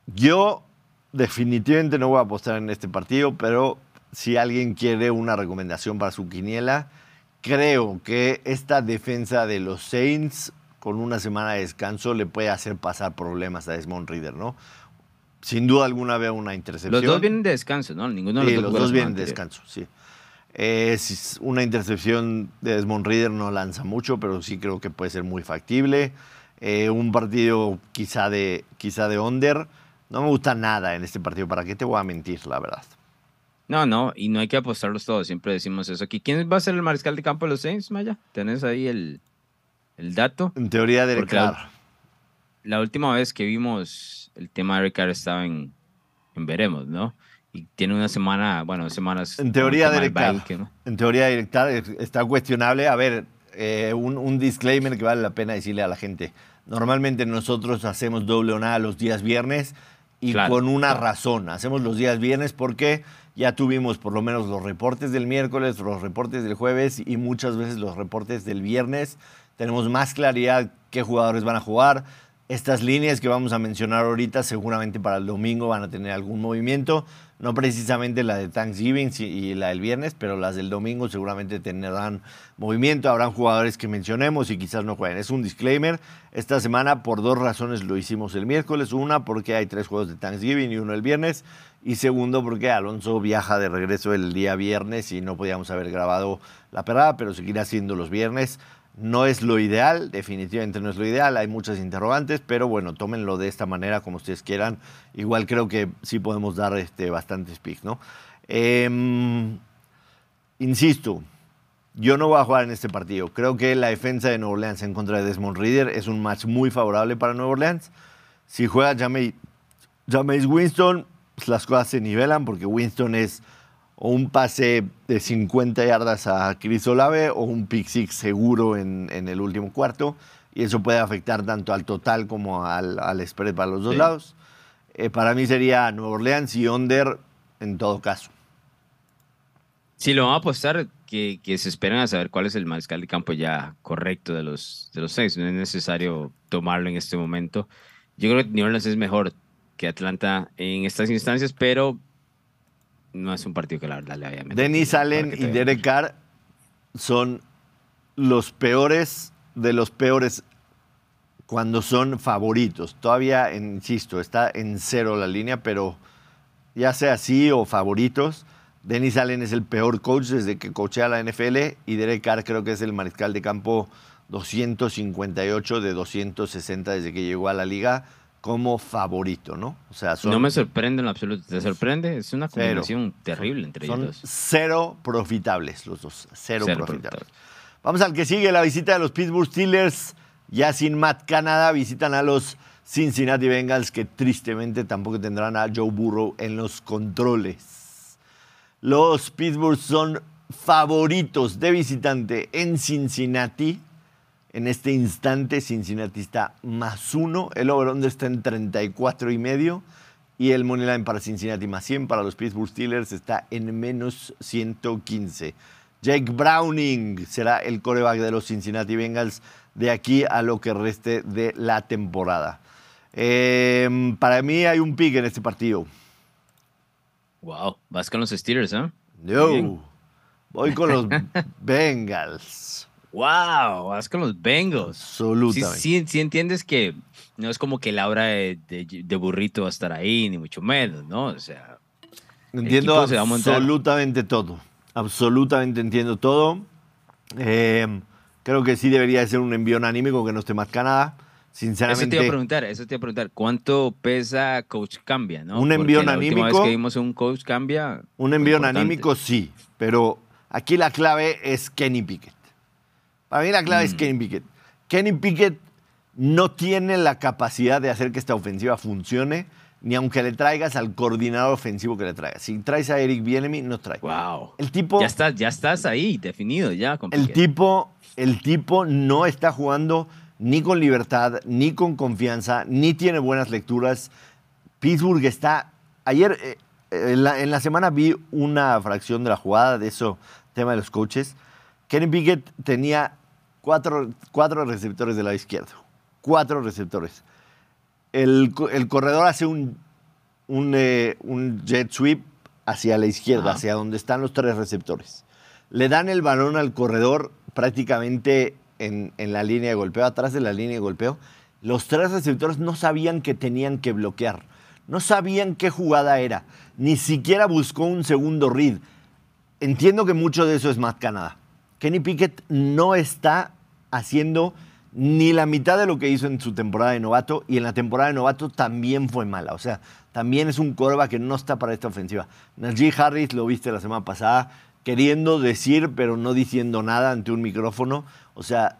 Yo definitivamente no voy a apostar en este partido, pero si alguien quiere una recomendación para su quiniela, creo que esta defensa de los Saints con una semana de descanso le puede hacer pasar problemas a Desmond Reader, ¿no? Sin duda alguna veo una intercepción. Los dos vienen de descanso, ¿no? Ninguno de Sí, los los dos, dos jugó la vienen de descanso, sí. Es una intercepción de Desmond Reader no lanza mucho, pero sí creo que puede ser muy factible. Eh, un partido quizá de, quizá de under. No me gusta nada en este partido. ¿Para qué te voy a mentir, la verdad? No, no, y no hay que apostarlos todos, siempre decimos eso aquí. ¿Quién va a ser el mariscal de campo de los Saints, Maya? ¿Tenés ahí el, el dato? En teoría, Derek Porque la-. La última vez que vimos el tema de Ricard estaba en, en Veremos, ¿no? Y tiene una semana, bueno, semanas. En teoría, que no- En teoría, es- está cuestionable. A ver, eh, un, un disclaimer que vale la pena decirle a la gente. Normalmente nosotros hacemos doble o nada los días viernes y Claro, con una claro. razón. Hacemos los días viernes porque ya tuvimos por lo menos los reportes del miércoles, los reportes del jueves y muchas veces los reportes del viernes. Tenemos más claridad qué jugadores van a jugar. Estas líneas que vamos a mencionar ahorita seguramente para el domingo van a tener algún movimiento. No precisamente la de Thanksgiving y la del viernes, pero las del domingo seguramente tendrán movimiento. Habrán jugadores que mencionemos y quizás no jueguen. Es un disclaimer. Esta semana por dos razones lo hicimos el miércoles. Una, porque hay tres juegos de Thanksgiving y uno el viernes. Y segundo, porque Alonso viaja de regreso el día viernes y no podíamos haber grabado la perrada, pero seguirá siendo los viernes. No es lo ideal, definitivamente no es lo ideal, hay muchas interrogantes, pero bueno, tómenlo de esta manera como ustedes quieran. Igual creo que sí podemos dar este, bastantes picks, ¿no? Em, insisto, yo no voy a jugar en este partido. Creo que la defensa de Nueva Orleans en contra de Desmond Reader es un match muy favorable para Nueva Orleans. Si juega Jameis Winston, pues las cosas se nivelan porque Winston es o un pase de 50 yardas a Chris Olave o un pick six seguro en, en el último cuarto. Y eso puede afectar tanto al total como al, al spread para los dos Sí. lados. Eh, para mí sería Nueva Orleans y under en todo caso. Si lo van a apostar, que, que se esperen a saber cuál es el mariscal de campo ya correcto de los, de los seis. No es necesario tomarlo en este momento. Yo creo que New Orleans es mejor que Atlanta en estas instancias, pero no es un partido que la verdad le vaya a meter. Dennis para Allen y Derek Carr son los peores de los peores cuando son favoritos. Todavía, insisto, está en cero la línea, pero ya sea así o favoritos, Dennis Allen es el peor coach desde que coachea la NFL y Derek Carr creo que es el mariscal de campo 258 de 260 desde que llegó a la liga como favorito, ¿no? O sea, son, No me sorprende en absoluto. ¿Te sorprende? Es una Cero. combinación terrible entre ellos son cero profitables los dos, cero, Cero profitables. profitables. Vamos al que sigue, la visita de los Pittsburgh Steelers. Ya sin Matt Canada, visitan a los Cincinnati Bengals, que tristemente tampoco tendrán a Joe Burrow en los controles. Los Pittsburgh son favoritos de visitante en Cincinnati. En este instante, Cincinnati está más uno. El over-under está en 34 y medio. Y el money line para Cincinnati más 100 para los Pittsburgh Steelers está en menos 115. Jake Browning será el coreback de los Cincinnati Bengals de aquí a lo que reste de la temporada. Eh, para mí hay un pick en este partido. Wow, vas con los Steelers, ¿eh? Bien. voy con los Bengals. Wow, vas con los Bengals. Sí, Absolutamente. sí, sí entiendes que no es como que la hora de, de, de burrito va a estar ahí, ni mucho menos, ¿no? O sea, Entiendo se absolutamente todo. Absolutamente entiendo todo. Eh, creo que sí debería ser un envío anímico que no esté más Canadá. eso te iba a Sinceramente, preguntar, eso te iba a preguntar, ¿cuánto pesa Coach Cambia, no? Un Porque envío la última vez anímico- que vimos un Coach Cambia, un envío anímico sí, pero aquí la clave es Kenny Pickett. Para mí la clave es Mm. Kenny Pickett. Kenny Pickett no tiene la capacidad de hacer que esta ofensiva funcione, ni aunque le traigas al coordinador ofensivo que le traigas. Si traes a Eric Bienemy, no trae. wow. El tipo... Ya estás, ya estás ahí, definido, ya. con El tipo, el tipo no está jugando ni con libertad, ni con confianza, ni tiene buenas lecturas. Pittsburgh está. Ayer, eh, en, la, en la semana vi una fracción de la jugada de eso, tema de los coaches. Kenny Pickett tenía cuatro, cuatro receptores del lado izquierdo. cuatro receptores. El, el corredor hace un, un, eh, un, jet sweep hacia la izquierda, Ajá. hacia donde están los tres receptores. Le dan el balón al corredor prácticamente en, en la línea de golpeo, atrás de la línea de golpeo. Los tres receptores no sabían que tenían que bloquear. No sabían qué jugada era. Ni siquiera buscó un segundo read. Entiendo que mucho de eso es Matt Canada. Kenny Pickett no está haciendo ni la mitad de lo que hizo en su temporada de novato y en la temporada de novato también fue mala. O sea, también es un corva que no está para esta ofensiva. Najee Harris lo viste la semana pasada queriendo decir pero no diciendo nada ante un micrófono. O sea,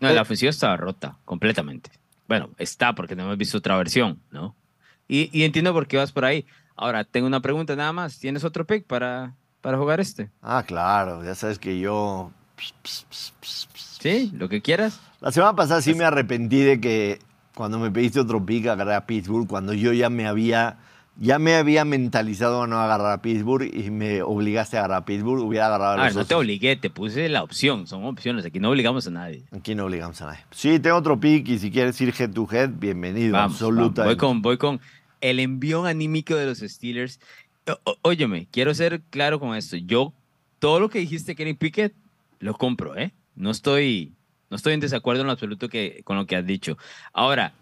No, Eh. la ofensiva estaba rota completamente. Bueno, está porque no hemos visto otra versión, ¿no? Y, y entiendo por qué vas por ahí. Ahora, tengo una pregunta nada más. ¿Tienes otro pick para, para jugar este? ah, claro, ya sabes que yo... ¿Sí? ¿Lo que quieras? La semana pasada sí me arrepentí de que cuando me pediste otro pick agarré a Pittsburgh, cuando yo ya me había, ya me había mentalizado a no agarrar a Pittsburgh y me obligaste a agarrar a Pittsburgh, hubiera agarrado a A los ver, no te obligué, te puse la opción. Son opciones. Aquí no obligamos a nadie. Aquí no obligamos a nadie. Sí, tengo otro pick y si quieres ir head to head, bienvenido. Vamos, vamos. absolutamente. Voy con, voy con el envión anímico de los Steelers. Óyeme, quiero ser claro con esto. Yo, todo lo que dijiste, Kenny Pickett, lo compro, ¿eh? No estoy, no estoy en desacuerdo en lo absoluto que, con lo que has dicho. Ahora,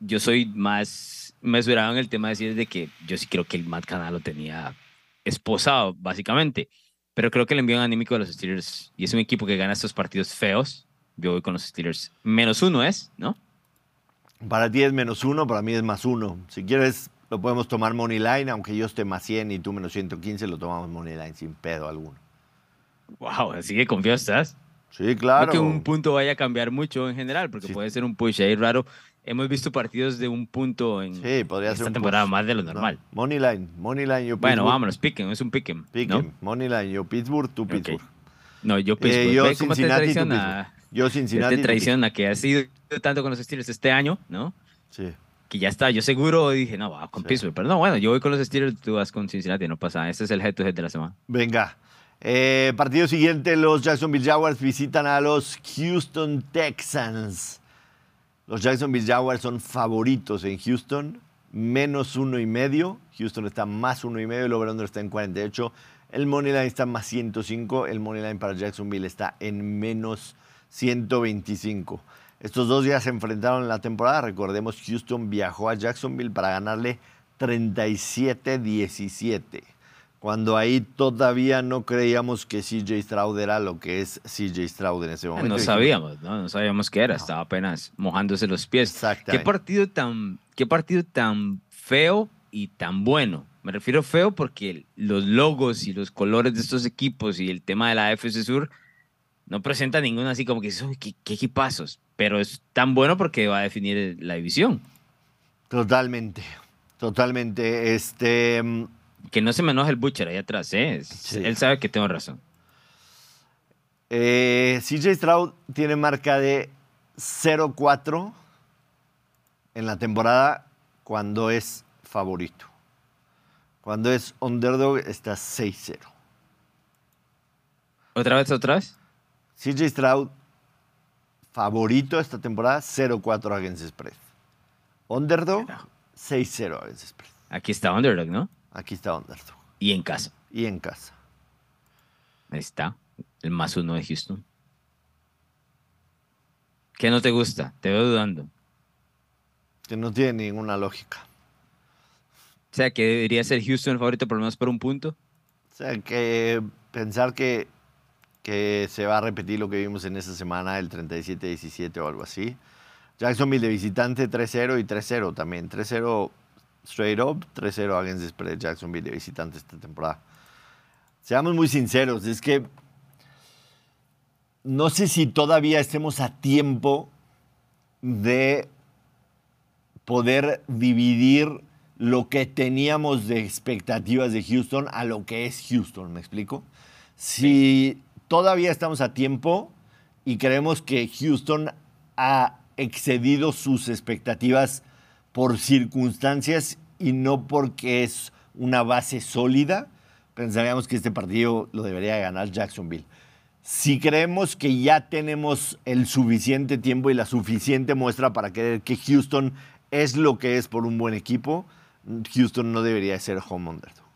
yo soy más mesurado en el tema de decir de que yo sí creo que el Matt Canada lo tenía esposado, básicamente. Pero creo que el envío anímico de los Steelers, y es un equipo que gana estos partidos feos, yo voy con los Steelers. Menos uno es, ¿no? Para ti es menos uno, para mí es más uno. Si quieres, lo podemos tomar money line, aunque yo esté más 100 y tú menos 115, lo tomamos money line sin pedo alguno. Wow, así que confiado estás. Sí, claro. No que un punto vaya a cambiar mucho en general, porque Sí. puede ser un push ahí raro. Hemos visto partidos de un punto en Sí, podría esta ser un temporada push. más de lo No, normal. Money line, money line, yo Bueno, Pittsburgh. vámonos, piquen, es un piquen. Piquen, ¿no? money line, yo Pittsburgh, tú Pittsburgh. No, yo Eh, Pittsburgh. yo Ve cómo te Cincinnati, tú traiciona. Pittsburgh. Yo Cincinnati. te traiciona que has ido tanto con los Steelers este año, ¿no? Sí. Que ya está, yo seguro dije, no, va con Sí. Pittsburgh. Pero no, bueno, yo voy con los Steelers, tú vas con Cincinnati, no pasa. Este es el head to head de la semana. Venga. Eh, partido siguiente, los Jacksonville Jaguars visitan a los Houston Texans. Los Jacksonville Jaguars son favoritos en Houston, menos uno y medio. Houston está más uno y medio, el over-under está en 48. El money line está más 105, el money line para Jacksonville está en menos 125. Estos dos días se enfrentaron en la temporada. Recordemos, Houston viajó a Jacksonville para ganarle 37-17 cuando ahí todavía no creíamos que CJ Stroud era lo que es CJ Stroud en ese momento. No sabíamos, ¿no? No sabíamos qué era, estaba apenas mojándose los pies. ¿Qué Exactamente. partido tan, qué partido tan feo y tan bueno? Me refiero feo porque los logos y los colores de estos equipos y el tema de la FC Sur no presenta ninguno así como que dices, "Uy, ¿qué, qué equipazos. Pero es tan bueno porque va a definir la división. Totalmente, totalmente. Este, mm, Que no se me enoje el Butcher ahí atrás, ¿eh? Sí. Él sabe que tengo razón. eh, CJ Stroud tiene marca de 0-4 en la temporada cuando es favorito. Cuando es underdog está 6-0. ¿Otra vez, otra vez? CJ Stroud, favorito esta temporada, 0-4 against spread. Underdog, Carajo. 6-0 against spread. Aquí está Underdog, ¿no? Aquí está underdog. Y en casa. Y en casa. Ahí está. El más uno de Houston. ¿Qué no te gusta? Te veo dudando. O Que no tiene ninguna lógica. sea, que debería ser Houston el favorito por lo menos por un punto. O sea, que pensar que, que se va a repetir lo que vimos en esa semana, el 37-17 o algo así. Jacksonville de visitante 3-0 y 3-0 también. 3-0 straight up, 3-0 against the spread Jacksonville de visitante esta temporada. Seamos muy sinceros, es que no sé si todavía estemos a tiempo de poder dividir lo que teníamos de expectativas de Houston a lo que es Houston, ¿me explico? Si todavía estamos a tiempo y creemos que Houston ha excedido sus expectativas por circunstancias y no porque es una base sólida, pensaríamos que este partido lo debería ganar Jacksonville. si creemos que ya tenemos el suficiente tiempo y la suficiente muestra para creer que Houston es lo que es por un buen equipo, Houston no debería ser home underdog.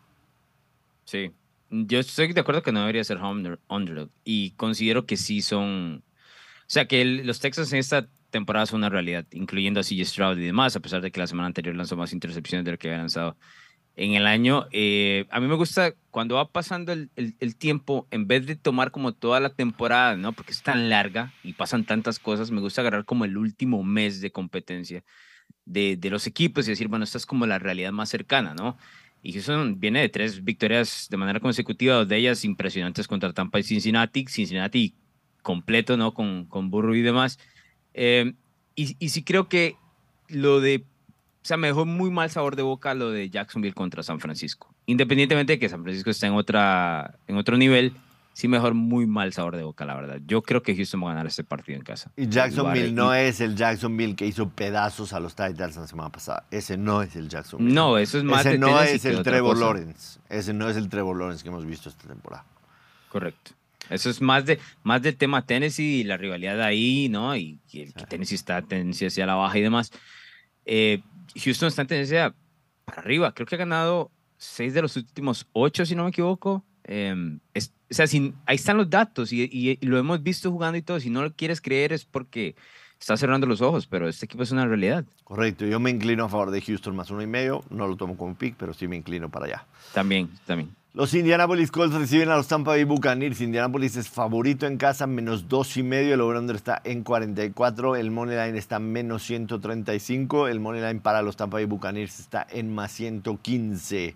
Sí, yo estoy de acuerdo que no debería ser home underdog y considero que sí son, o sea, que los Texans en esta temporada son una realidad, incluyendo a CJ Stroud y demás, a pesar de que la semana anterior lanzó más intercepciones de lo que había lanzado en el año. Eh, a mí me gusta cuando va pasando el, el, tiempo, en vez de tomar como toda la temporada, ¿no? Porque es tan larga y pasan tantas cosas, me gusta agarrar como el último mes de competencia de, de los equipos y decir, bueno, esta es como la realidad más cercana, ¿no? Y Houston viene de tres victorias de manera consecutiva, dos de ellas impresionantes contra Tampa y Cincinnati, Cincinnati completo, ¿no? Con, con Burro y demás. Eh, y, y sí creo que lo de o sea, me dejó muy mal sabor de boca lo de Jacksonville contra San Francisco. Independientemente de que San Francisco esté en, otra, en otro nivel, sí mejor muy mal sabor de boca, la verdad. Yo creo que Houston va a ganar este partido en casa. Y Jacksonville no es el Jacksonville que hizo pedazos a los Titans la semana pasada. Ese no es el Jacksonville. No, eso es más Ese no es el Trevor Lawrence. Ese no es el Trevor Lawrence que hemos visto esta temporada. Correcto. Eso es más de más del tema Tennessee y la rivalidad ahí, ¿no? Y, que Tennessee está Tennessee hacia la baja y demás. Eh, Houston está en tendencia para arriba. Creo que ha ganado seis de los últimos ocho, si no me equivoco. Em, o sea, ahí están los datos y, lo hemos visto jugando y todo. Si no lo quieres creer es porque estás cerrando los ojos, pero este equipo es una realidad. Correcto. Yo me inclino a favor de Houston más uno y medio. No lo tomo como pick, pero sí me inclino para allá. También, también. Los Indianapolis Colts reciben a los Tampa Bay Buccaneers. Indianapolis es favorito en casa, menos dos y medio. El over está en 44. El money line está menos 135. El money line para los Tampa Bay Buccaneers está en más 115.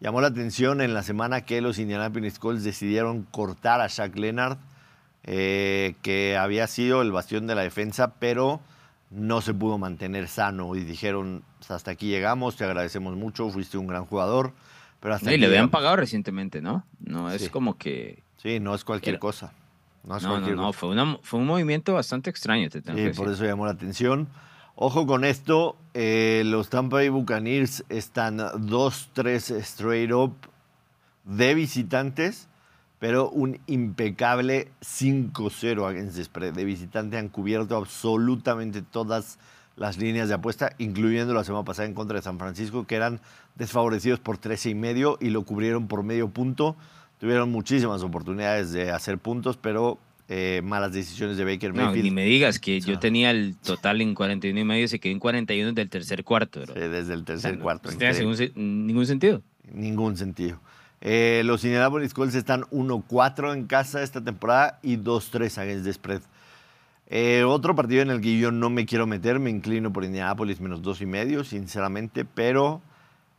Llamó la atención en la semana que los Indianapolis Colts decidieron cortar a Shaq Leonard, eh, que había sido el bastión de la defensa, pero no se pudo mantener sano. Y dijeron, hasta aquí llegamos, te agradecemos mucho, fuiste un gran jugador y le habían pagado recientemente, ¿no? No es como que... Sí, no es cualquier cosa. No, no, no, Fue, fue un movimiento bastante extraño. Te sí, por eso llamó la atención. Ojo con esto, eh, los Tampa Bay Buccaneers están 2-3 straight up de visitantes, pero un impecable 5-0 against spread. De visitante han cubierto absolutamente todas las líneas de apuesta, incluyendo la semana pasada en contra de San Francisco, que eran desfavorecidos por 13 y medio y lo cubrieron por medio punto. Tuvieron muchísimas oportunidades de hacer puntos, pero eh, malas decisiones de Baker Mayfield. No, ni me digas que yo tenía el total en 41 y medio, se quedó en 41 del tercer cuarto. desde el tercer cuarto. No tiene ningún, sentido. Ningún sentido. Eh, los Indianapolis Colts están 1-4 en casa esta temporada y 2-3 against the spread. Eh, otro partido en el que yo no me quiero meter, me inclino por Indianapolis menos dos y medio, sinceramente, pero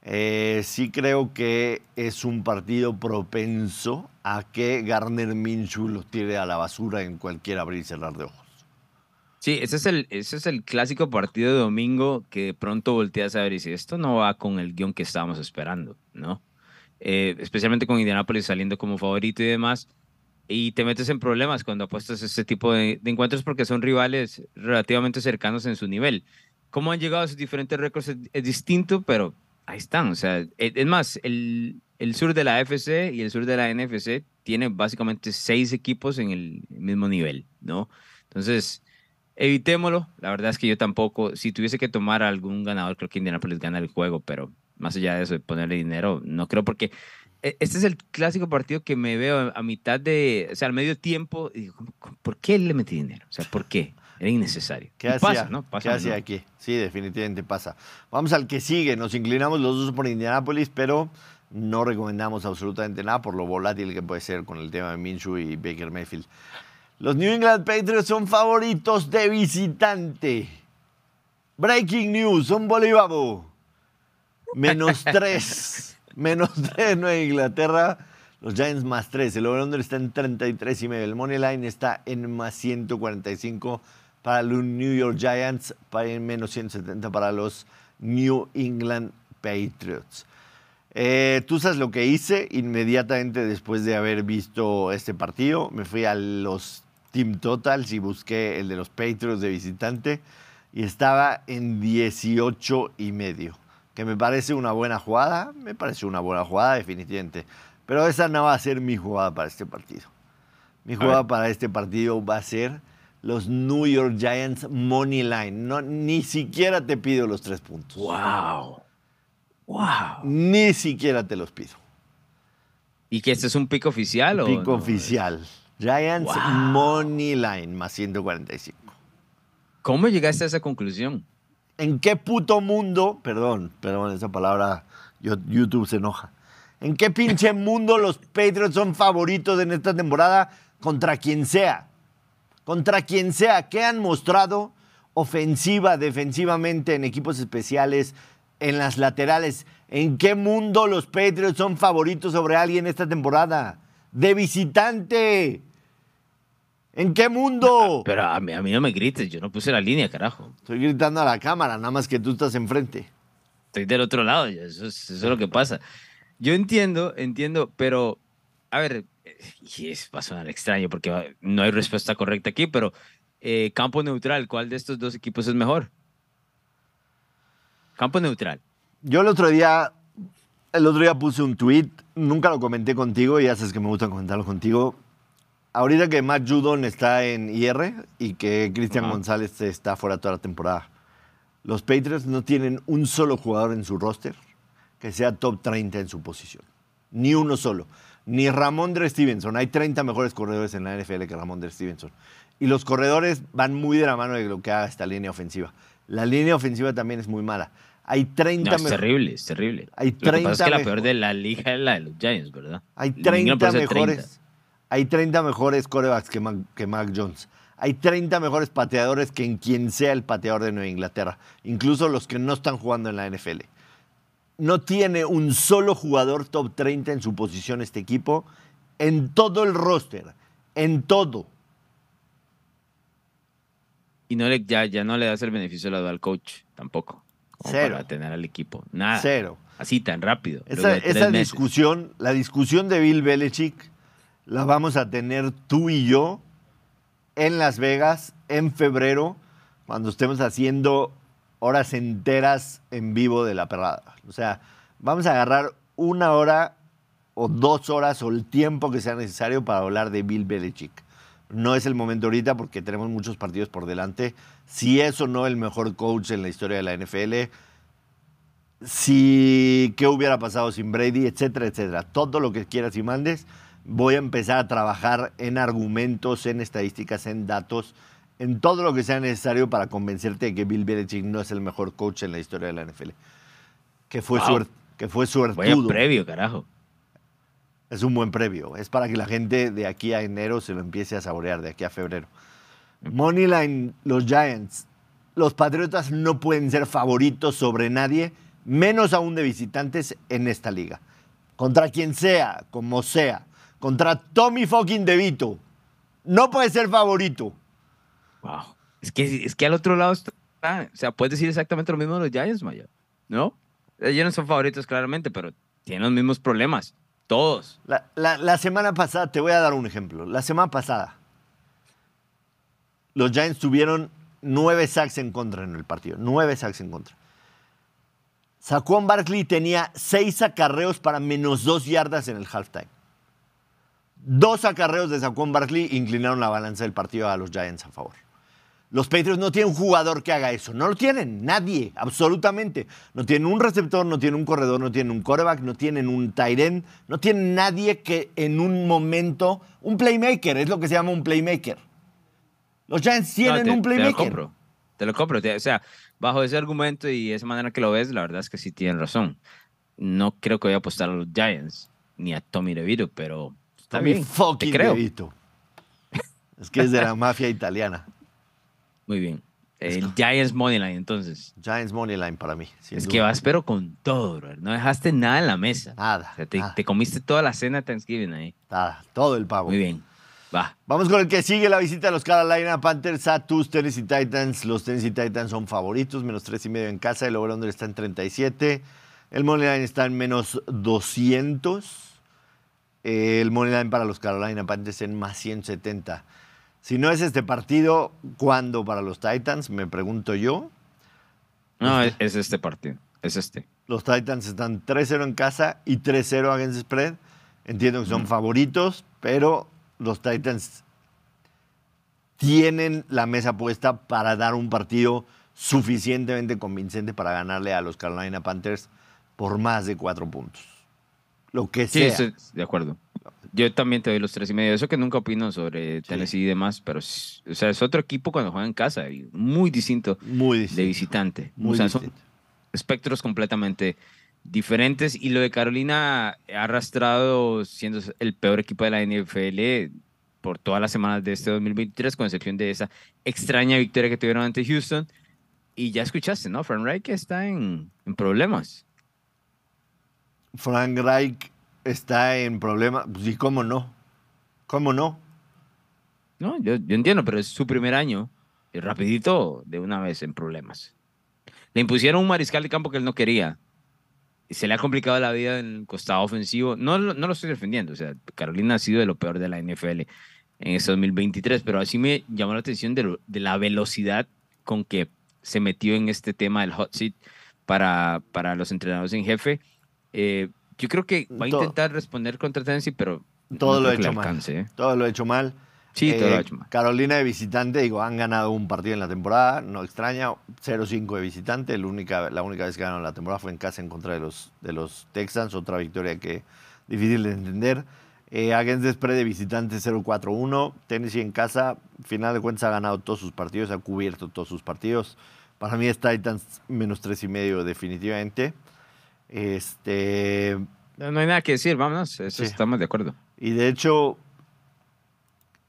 eh, sí creo que es un partido propenso a que Garner Minshew lo tire a la basura en cualquier abrir y cerrar de ojos. Sí, ese es el, ese es el clásico partido de domingo que de pronto volteas a ver y dices, esto no va con el guion que estábamos esperando, ¿no? Eh, especialmente con Indianapolis saliendo como favorito y demás y te metes en problemas cuando apuestas este tipo de, encuentros porque son rivales relativamente cercanos en su nivel. Cómo han llegado a sus diferentes récords es, distinto, pero ahí están. O sea, e, es, más, el, el, sur de la FC y el sur de la NFC tienen básicamente seis equipos en el mismo nivel, ¿no? Entonces, evitémoslo. La verdad es que yo tampoco, si tuviese que tomar algún ganador, creo que Indianapolis gana el juego, pero más allá de eso, de ponerle dinero, no creo porque e, este es el clásico partido que me veo a mitad de, o sea, al medio tiempo, y ¿por qué le metí dinero? O sea, ¿por qué? Era innecesario. ¿Qué hacía, ¿no? ¿Qué hacía aquí? Sí, definitivamente pasa. Vamos al que sigue. Nos inclinamos los dos por Indianapolis, pero no recomendamos absolutamente nada por lo volátil que puede ser con el tema de Minshew y Baker Mayfield. Los New England Patriots son favoritos de visitante. Breaking news, son Bolívar. Menos tres. menos 3 Nueva Inglaterra. Los Giants más 3. El over-under está en 33 y medio. El money line está en más 145 para los New York Giants, para en menos 170 para los New England Patriots. Eh, Tú sabes lo que hice inmediatamente después de haber visto este partido. Me fui a los Team Totals y busqué el de los Patriots de visitante y estaba en 18 y medio que me parece una buena jugada, me parece una buena jugada definitivamente, pero esa no va a ser mi jugada para este partido. Mi jugada para este partido va a ser los New York Giants Money Line. No, ni siquiera te pido los tres puntos. ¡Wow! ¡Wow! Ni siquiera te los pido. ¿Y que este es un pico oficial o Pico no? oficial. Giants Wow. Money Line más 145. ¿Cómo llegaste a esa conclusión? ¿En qué puto mundo, perdón, perdón, esa palabra, yo- YouTube se enoja. ¿En qué pinche mundo los Patriots son favoritos en esta temporada contra quien sea? Contra quien sea. ¿Qué han mostrado ofensiva, defensivamente, en equipos especiales, en las laterales? ¿En qué mundo los Patriots son favoritos sobre alguien esta temporada? De visitante. ¿En qué mundo? Pero a mí, a mí no me grites, yo no puse la línea, carajo. Estoy gritando a la cámara, nada más que tú estás enfrente. Estoy del otro lado, eso es, eso es lo que pasa. Yo entiendo, entiendo, pero, a ver, y es, va a sonar extraño porque no hay respuesta correcta aquí, pero eh, campo neutral, ¿cuál de estos dos equipos es mejor? Campo neutral. Yo el otro día, el otro día puse un tweet, nunca lo comenté contigo, y ya sabes que me gusta comentarlo contigo. Ahorita que Matt Judon está en IR y que Cristian Ajá. González está fuera toda la temporada, los Patriots no tienen un solo jugador en su roster que sea top 30 en su posición. Ni uno solo. Ni Ramondre Stevenson. Hay 30 mejores corredores en la NFL que Ramondre Stevenson. Y los corredores van muy de la mano de lo que haga esta línea ofensiva. La línea ofensiva también es muy mala. Hay 30 No, es terrible, es terrible. Hay Lo que pasa es 30 que la peor de la liga es la de los Giants, ¿verdad? Hay Ni siquiera 30 puede ser 30. mejores. Hay 30 mejores corebacks que Mac, que Mac Jones. Hay 30 mejores pateadores que en quien sea el pateador de Nueva Inglaterra. Incluso los que no están jugando en la NFL. No tiene un solo jugador top 30 en su posición este equipo. En todo el roster. En todo. Y no le, ya, ya no le das el beneficio de la duda al coach, tampoco. Cero. Para tener al equipo. Nada. Cero. Así tan rápido. Esa, meses. discusión, la discusión de Bill Belichick, la vamos a tener tú y yo en Las Vegas en febrero, cuando estemos haciendo horas enteras en vivo de la perrada. O sea, vamos a agarrar una hora o dos horas o el tiempo que sea necesario para hablar de Bill Belichick. No es el momento ahorita porque tenemos muchos partidos por delante. Si es o no el mejor coach en la historia de la NFL, si qué hubiera pasado sin Brady, etcétera, etcétera. Todo lo que quieras y mandes, voy a empezar a trabajar en argumentos, en estadísticas, en datos, en todo lo que sea necesario para convencerte de que Bill Belichick no es el mejor coach en la historia de la NFL. Que fue, Wow. suer- que fue suertudo. previo, carajo. Es un buen previo. Es para que la gente de aquí a enero se lo empiece a saborear, de aquí a febrero. Moneyline, los Giants. Los Patriotas no pueden ser favoritos sobre nadie, menos aún de visitantes en esta liga. Contra quien sea, como sea. Contra Tommy fucking DeVito. No puede ser favorito. Wow. Es que, es que al otro lado está. O sea, puedes decir exactamente lo mismo de los Giants, Maya. ¿No? Ellos no son favoritos, claramente, pero tienen los mismos problemas. Todos. La- la semana pasada, te voy a dar un ejemplo. La semana pasada, los Giants tuvieron nueve sacks en contra en el partido. Nueve sacks en contra. Saquon Barkley tenía seis acarreos para menos dos yardas en el halftime. Dos acarreos de Saquon Barkley inclinaron la balanza del partido a los Giants a favor. Los Patriots no tienen un jugador que haga eso. No lo tienen. Nadie. Absolutamente. No tienen un receptor, no tienen un corredor, no tienen un quarterback, no tienen un tight end. No tienen nadie que en un momento... Un playmaker. Es lo que se llama un playmaker. Los Giants tienen No, te- un Te lo playmaker. compro. Te lo compro. Te- o sea, bajo ese argumento y esa manera que lo ves, la verdad es que sí tienen razón. No creo que voy a apostar a los Giants ni a Tommy DeVito, pero está Tommy bien. fucking te creo. DeVito. Es que es de la mafia italiana. Muy bien. El Giants Moneyline, entonces. Giants Moneyline para mí. es duda. que vas, pero con todo, bro. No dejaste nada en la mesa. Nada, O sea, te, nada. te comiste toda la cena de Thanksgiving ahí. Nada, todo el pavo. Muy bien. Va. Vamos con el que sigue la visita de los Carolina Panthers a tus Tennessee Titans. Los Tennessee Titans son favoritos, menos tres y medio en casa. El over-under está en 37. El money line está en menos 200. Eh, El money line para los Carolina Panthers en más 170. Si no es este partido, ¿cuándo para los Titans? Me pregunto yo. No, es, es este partido. Es este. Los Titans están 3-0 en casa y 3-0 against spread. Entiendo que son favoritos, pero los Titans tienen la mesa puesta para dar un partido suficientemente convincente para ganarle a los Carolina Panthers por más de cuatro puntos. Lo que Sí, sea. estoy de acuerdo. Yo también te doy los tres y medio. Eso que nunca opino sobre Tennessee y demás, pero es- o sea, es otro equipo cuando juega en casa muy distinto Muy de visitante. Muy o sea, son distinto. espectros completamente diferentes. Y lo de Carolina ha arrastrado siendo el peor equipo de la NFL por todas las semanas de este 2023, con excepción de esa extraña victoria que tuvieron ante Houston. Y ya escuchaste, ¿no? Frank Reich está en, en problemas. Frank Reich está en problemas. Pues, ¿y cómo no? ¿Cómo no? No, yo, entiendo, pero es su primer año. Y rapidito, de una vez en problemas. Le impusieron un mariscal de campo que él no quería. Y se le ha complicado la vida en el costado ofensivo. No, no lo estoy defendiendo. O sea, Carolina ha sido de lo peor de la NFL en este 2023. Pero así me llamó la atención de la velocidad con que se metió en este tema del hot seat para, para los entrenadores en jefe. Eh, yo creo que va a Todo- intentar responder contra Tennessee, pero Todo no lo le hecho mal. alcance, ¿eh? Todo lo ha hecho mal. Sí, todo lo Eh, ha hecho mal. Carolina de visitante, digo, han ganado un partido en la temporada, no extraña, 0-5 de visitante, la única, la única vez que ganaron la temporada fue en casa en contra de los, de los Texans, otra victoria que difícil de entender. Eh, against the spread de visitante 0-4-1, Tennessee en casa, final de cuentas ha ganado todos sus partidos, ha cubierto todos sus partidos. Para mí es Titans menos tres y medio definitivamente. Este, No, no hay nada que decir, vámonos, eso Sí. estamos de acuerdo. y de hecho,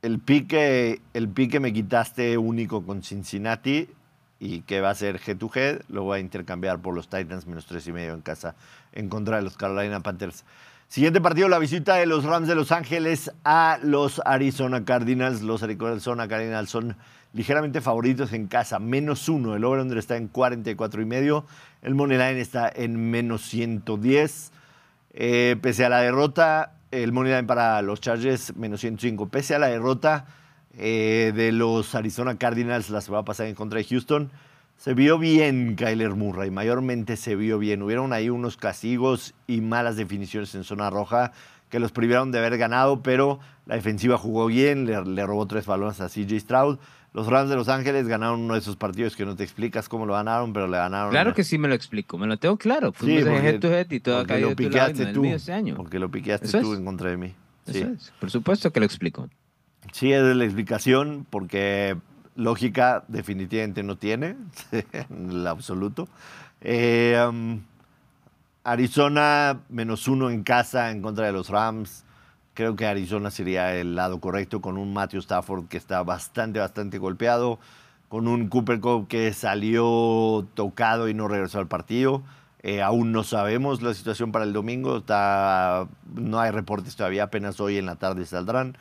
el pique, el pique me quitaste único con Cincinnati y que va a ser head to head, lo voy a intercambiar por los Titans menos tres y medio en casa en contra de los Carolina Panthers. Siguiente partido, la visita de los Rams de Los Ángeles a los Arizona Cardinals. Los Arizona Cardinals son ligeramente favoritos en casa, menos uno. El over-under está en 44 y medio. El money line está en menos 110. Eh, pese a la derrota, el money line para los Chargers menos 105. Pese a la derrota eh, de los Arizona Cardinals, la semana pasada en contra de Houston, se vio bien Kyler Murray. Mayormente se vio bien. Hubieron ahí unos castigos y malas definiciones en zona roja que los privaron de haber ganado, pero la defensiva jugó bien, le, le robó tres balones a CJ Stroud. Los Rams de Los Ángeles ganaron uno de esos partidos que no te explicas cómo lo ganaron, pero le ganaron. Claro que sí me lo explico, me lo tengo claro. Sí, Fuimos de porque- head to head y todo lo piqueaste tú. este año. Porque lo piqueaste Eso tú es. en contra de mí. Eso Sí. es, Por supuesto que lo explico. Sí, es de la explicación, porque lógica definitivamente no tiene, en el absoluto. Eh, um, Arizona menos uno en casa en contra de los Rams. Creo que Arizona sería el lado correcto con un Matthew Stafford que está bastante, bastante golpeado, con un Cooper Cup que salió tocado y no regresó al partido. Eh, aún no sabemos la situación para el domingo, está, no hay reportes todavía, apenas hoy en la tarde saldrán.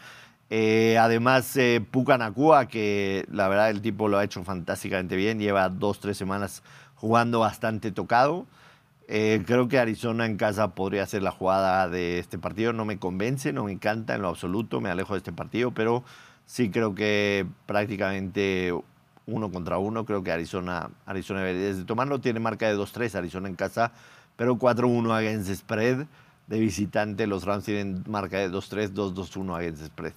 Eh, además, eh, Puka que la verdad el tipo lo ha hecho fantásticamente bien, lleva dos, tres semanas jugando bastante tocado. Eh, creo que Arizona en casa podría ser la jugada de este partido. No me convence, no me encanta en lo absoluto, me alejo de este partido, pero sí creo que prácticamente uno contra uno, creo que Arizona, Arizona desde tomarlo, tiene marca de 2-3, Arizona en casa, pero 4-1 against spread. De visitante, los Rams tienen marca de 2-3, 2-2-1 against spread.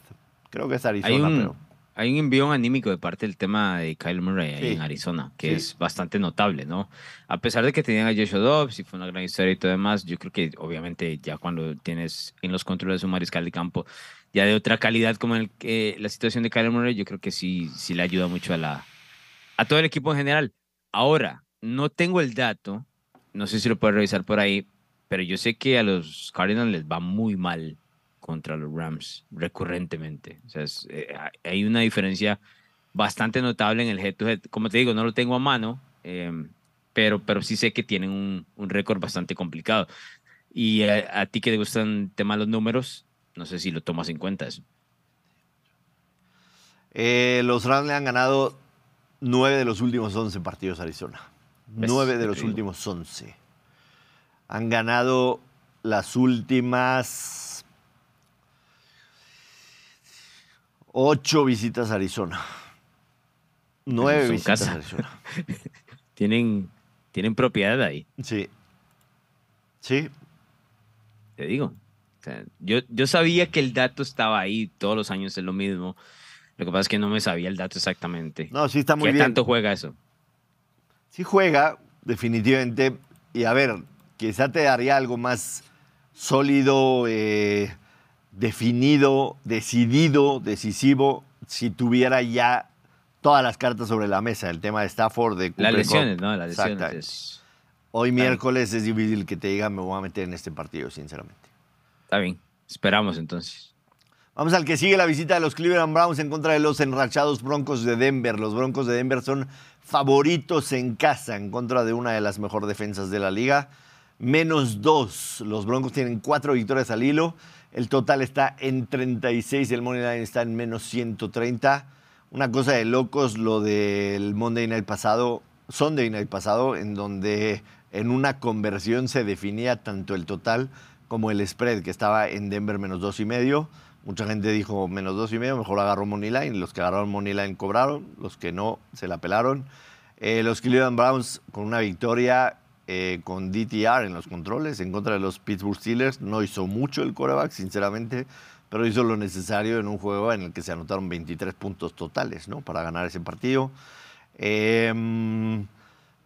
Creo que es Arizona, Hay un, pero... hay un envío anímico de parte del tema de Kyle Murray Sí. en Arizona, que Sí. es bastante notable, ¿no? A pesar de que tenían a Joshua Dobbs y fue una gran historia y todo demás, yo creo que obviamente ya cuando tienes en los controles un mariscal de campo ya de otra calidad como el, que la situación de Kyle Murray, yo creo que sí, sí le ayuda mucho a, la, a todo el equipo en general. Ahora, no tengo el dato, no sé si lo puedes revisar por ahí, pero yo sé que a los Cardinals les va muy mal contra los Rams recurrentemente. O sea, es, eh, hay una diferencia bastante notable en el head to head. Como te digo, no lo tengo a mano, eh, pero, pero sí sé que tienen un, un récord bastante complicado. Y a, a ti que te gustan el tema de los números, no sé si lo tomas en cuenta eso. Eh, los Rams le han ganado nueve de los últimos 11 partidos a Arizona. Nueve de los últimos 11. Han ganado las últimas ocho visitas a Arizona. Nueve visitas casa. a Arizona. Tienen, tienen propiedad ahí, Sí. Sí. te digo. yo, yo sabía que el dato estaba ahí, todos los años es lo mismo. Lo que pasa es que no me sabía el dato exactamente. No, sí está muy ¿Qué bien. tanto juega eso? Sí juega, definitivamente. Y a ver, quizá te daría algo más sólido, eh, definido, decidido, decisivo, si tuviera ya todas las cartas sobre la mesa. El tema de Stafford, de Las lesiones. ¿no? Las lesiones. Es- Hoy miércoles es difícil que te diga me voy a meter en este partido, sinceramente. Está bien. Esperamos entonces. Vamos al que sigue la visita de los Cleveland Browns en contra de los enrachados Broncos de Denver. Los Broncos de Denver son favoritos en casa en contra de una de las mejores defensas de la liga. Menos dos. Los Broncos tienen cuatro victorias al hilo. El total está en 36. El Money Line está en menos 130. Una cosa de locos lo del Monday Night pasado, Sunday Night pasado, en donde en una conversión se definía tanto el total como el spread, que estaba en Denver menos dos y medio. Mucha gente dijo menos dos y medio, mejor agarró Money Line. Los que agarraron Money Line cobraron, los que no se la pelaron. Eh, los Cleveland Browns con una victoria eh, con DTR en los controles en contra de los Pittsburgh Steelers. No hizo mucho el quarterback, sinceramente, pero hizo lo necesario en un juego en el que se anotaron 23 puntos totales ¿no? para ganar ese partido. Eh,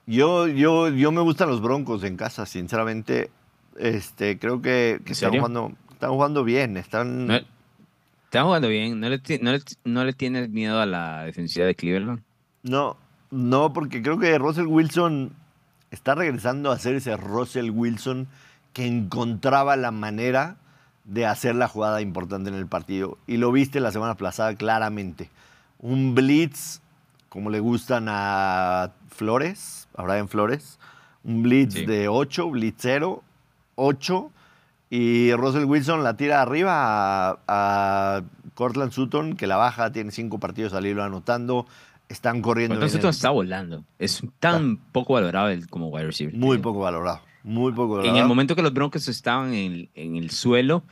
yo, yo, yo me gustan los Broncos en casa, sinceramente. Este, creo que, que ¿En están, jugando, están jugando bien. Están, No, está jugando bien. ¿No le, no, le, no le tienes miedo a la defensiva de Cleveland? No, no, porque creo que Russell Wilson está regresando a ser ese Russell Wilson que encontraba la manera de hacer la jugada importante en el partido. Y lo viste la semana pasada claramente. Un blitz, como le gustan a Flores, a Brian Flores. Un blitz Sí. de 8, blitzero, 8. Y Russell Wilson la tira arriba a, a Cortland Sutton, que la baja, tiene cinco partidos al hilo anotando. Están corriendo. Entonces esto está volando. Es tan poco valorado el- como wide receiver. Muy poco valorado. Muy poco valorado. En el momento que los Broncos estaban en en el suelo,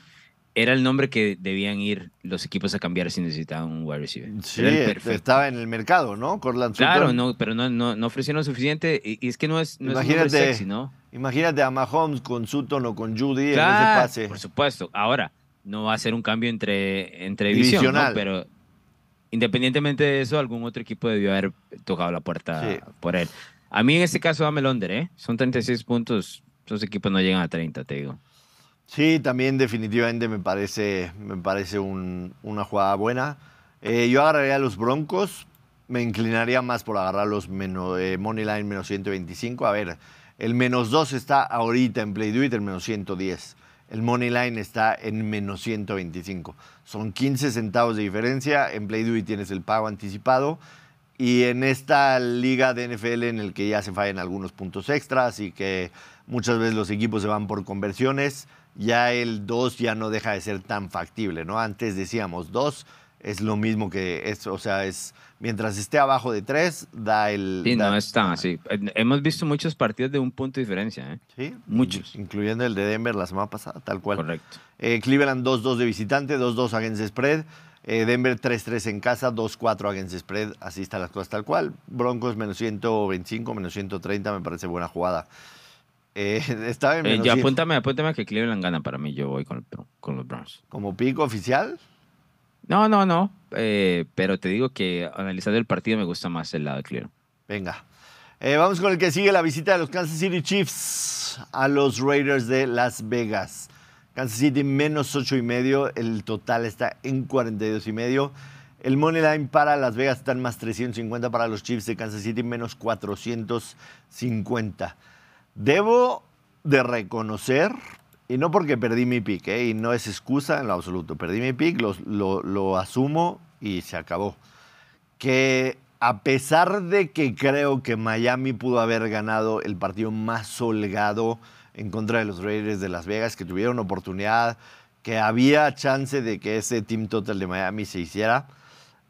era el nombre que debían ir los equipos a cambiar si necesitaban un wide receiver. Sí, perfecto. estaba en el mercado, ¿no? Cortland Sutton. Claro, no, pero no, no, no ofrecieron lo suficiente. Y, y es que no es, no es un Imagínate, sexy, ¿no? imagínate a Mahomes con Sutton o con Judy en ese Claro, pase. por supuesto. Ahora, no va a ser un cambio entre, entre división, ¿no? Pero independientemente de eso, algún otro equipo debió haber tocado la puerta Sí. por él. A mí en este caso dame under, ¿eh? Son 36 puntos. Esos equipos no llegan a 30, te digo. Sí, también definitivamente me parece, me parece un- una jugada buena. Eh, yo agarraría a los Broncos, me inclinaría más por agarrar los menos, eh, Money Line menos 125. A ver, el menos 2 está ahorita en Play Do It, el menos 110. El Money Line está en menos 125. Son 15 centavos de diferencia. En Play Do It tienes el pago anticipado. Y en esta liga de NFL en el que ya se fallan algunos puntos extras y que muchas veces los equipos se van por conversiones, ya el 2 ya no deja de ser tan factible, ¿no? Antes decíamos 2 es lo mismo que es, o sea, es mientras esté abajo de 3 da el Sí, da- no es tan así. Hemos visto muchos partidos de un punto de diferencia, ¿eh? Sí, Muchos. incluyendo el de Denver la semana pasada, tal cual. Correcto. Eh, Cleveland 2-2 de visitante, 2-2 against spread. Eh, Denver 3-3 en casa, 2-4 against spread. Así están las cosas tal cual. Broncos menos 125, menos 130, me parece buena jugada. Eh, estaba en Eh, menos ya 100. apúntame, apúntame que Cleveland gana para mí. Yo voy con, el- con los Browns. como pico oficial. No, no, no. eh, pero te digo que analizando el partido me gusta más el lado de Cleveland. Venga. Eh, vamos con el que sigue la visita de los Kansas City Chiefs a los Raiders de Las Vegas. Kansas City menos 8 y medio, el total está en 42 y medio. El money line para Las Vegas está en más 350 para los Chiefs de Kansas City menos 450. Debo de reconocer, y no porque perdí mi pick, ¿eh? y no es excusa en lo absoluto, perdí mi pick, lo, lo- lo asumo y se acabó que a pesar de que creo que Miami pudo haber ganado el partido más holgado en contra de los Raiders de Las Vegas, que tuvieron oportunidad, que había chance de que ese team total de Miami se hiciera,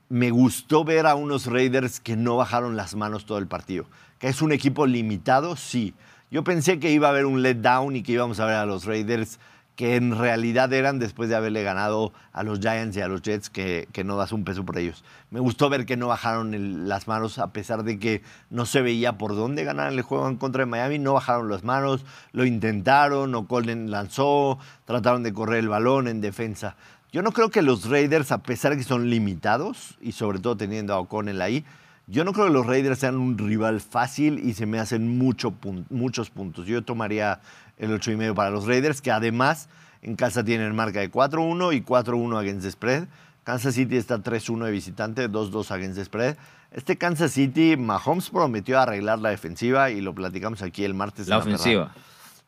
me gustó ver a unos Raiders que no bajaron las manos todo el partido. Que es un equipo limitado, sí. Yo pensé que iba a haber un letdown y que íbamos a ver a los Raiders que en realidad eran después de haberle ganado a los Giants y a los Jets, que, no das un peso por ellos. Me gustó ver que no bajaron las manos, a pesar de que no se veía por dónde ganar el juego en contra de Miami, no bajaron las manos, lo intentaron, O'Connell lanzó, trataron de correr el balón en defensa. Yo no creo que los Raiders, a pesar de que son limitados, y sobre todo teniendo a O'Connell ahí, yo no creo que los Raiders sean un rival fácil y se me hacen mucho pun- muchos puntos. Yo tomaría el 8 y medio para los Raiders, que además en casa tienen marca de 4-1 y 4-1 against the spread. Kansas City está 3-1 de visitante, 2-2 against the spread. Este Kansas City, Mahomes prometió arreglar la defensiva y lo platicamos aquí el martes. en La perrada. ofensiva.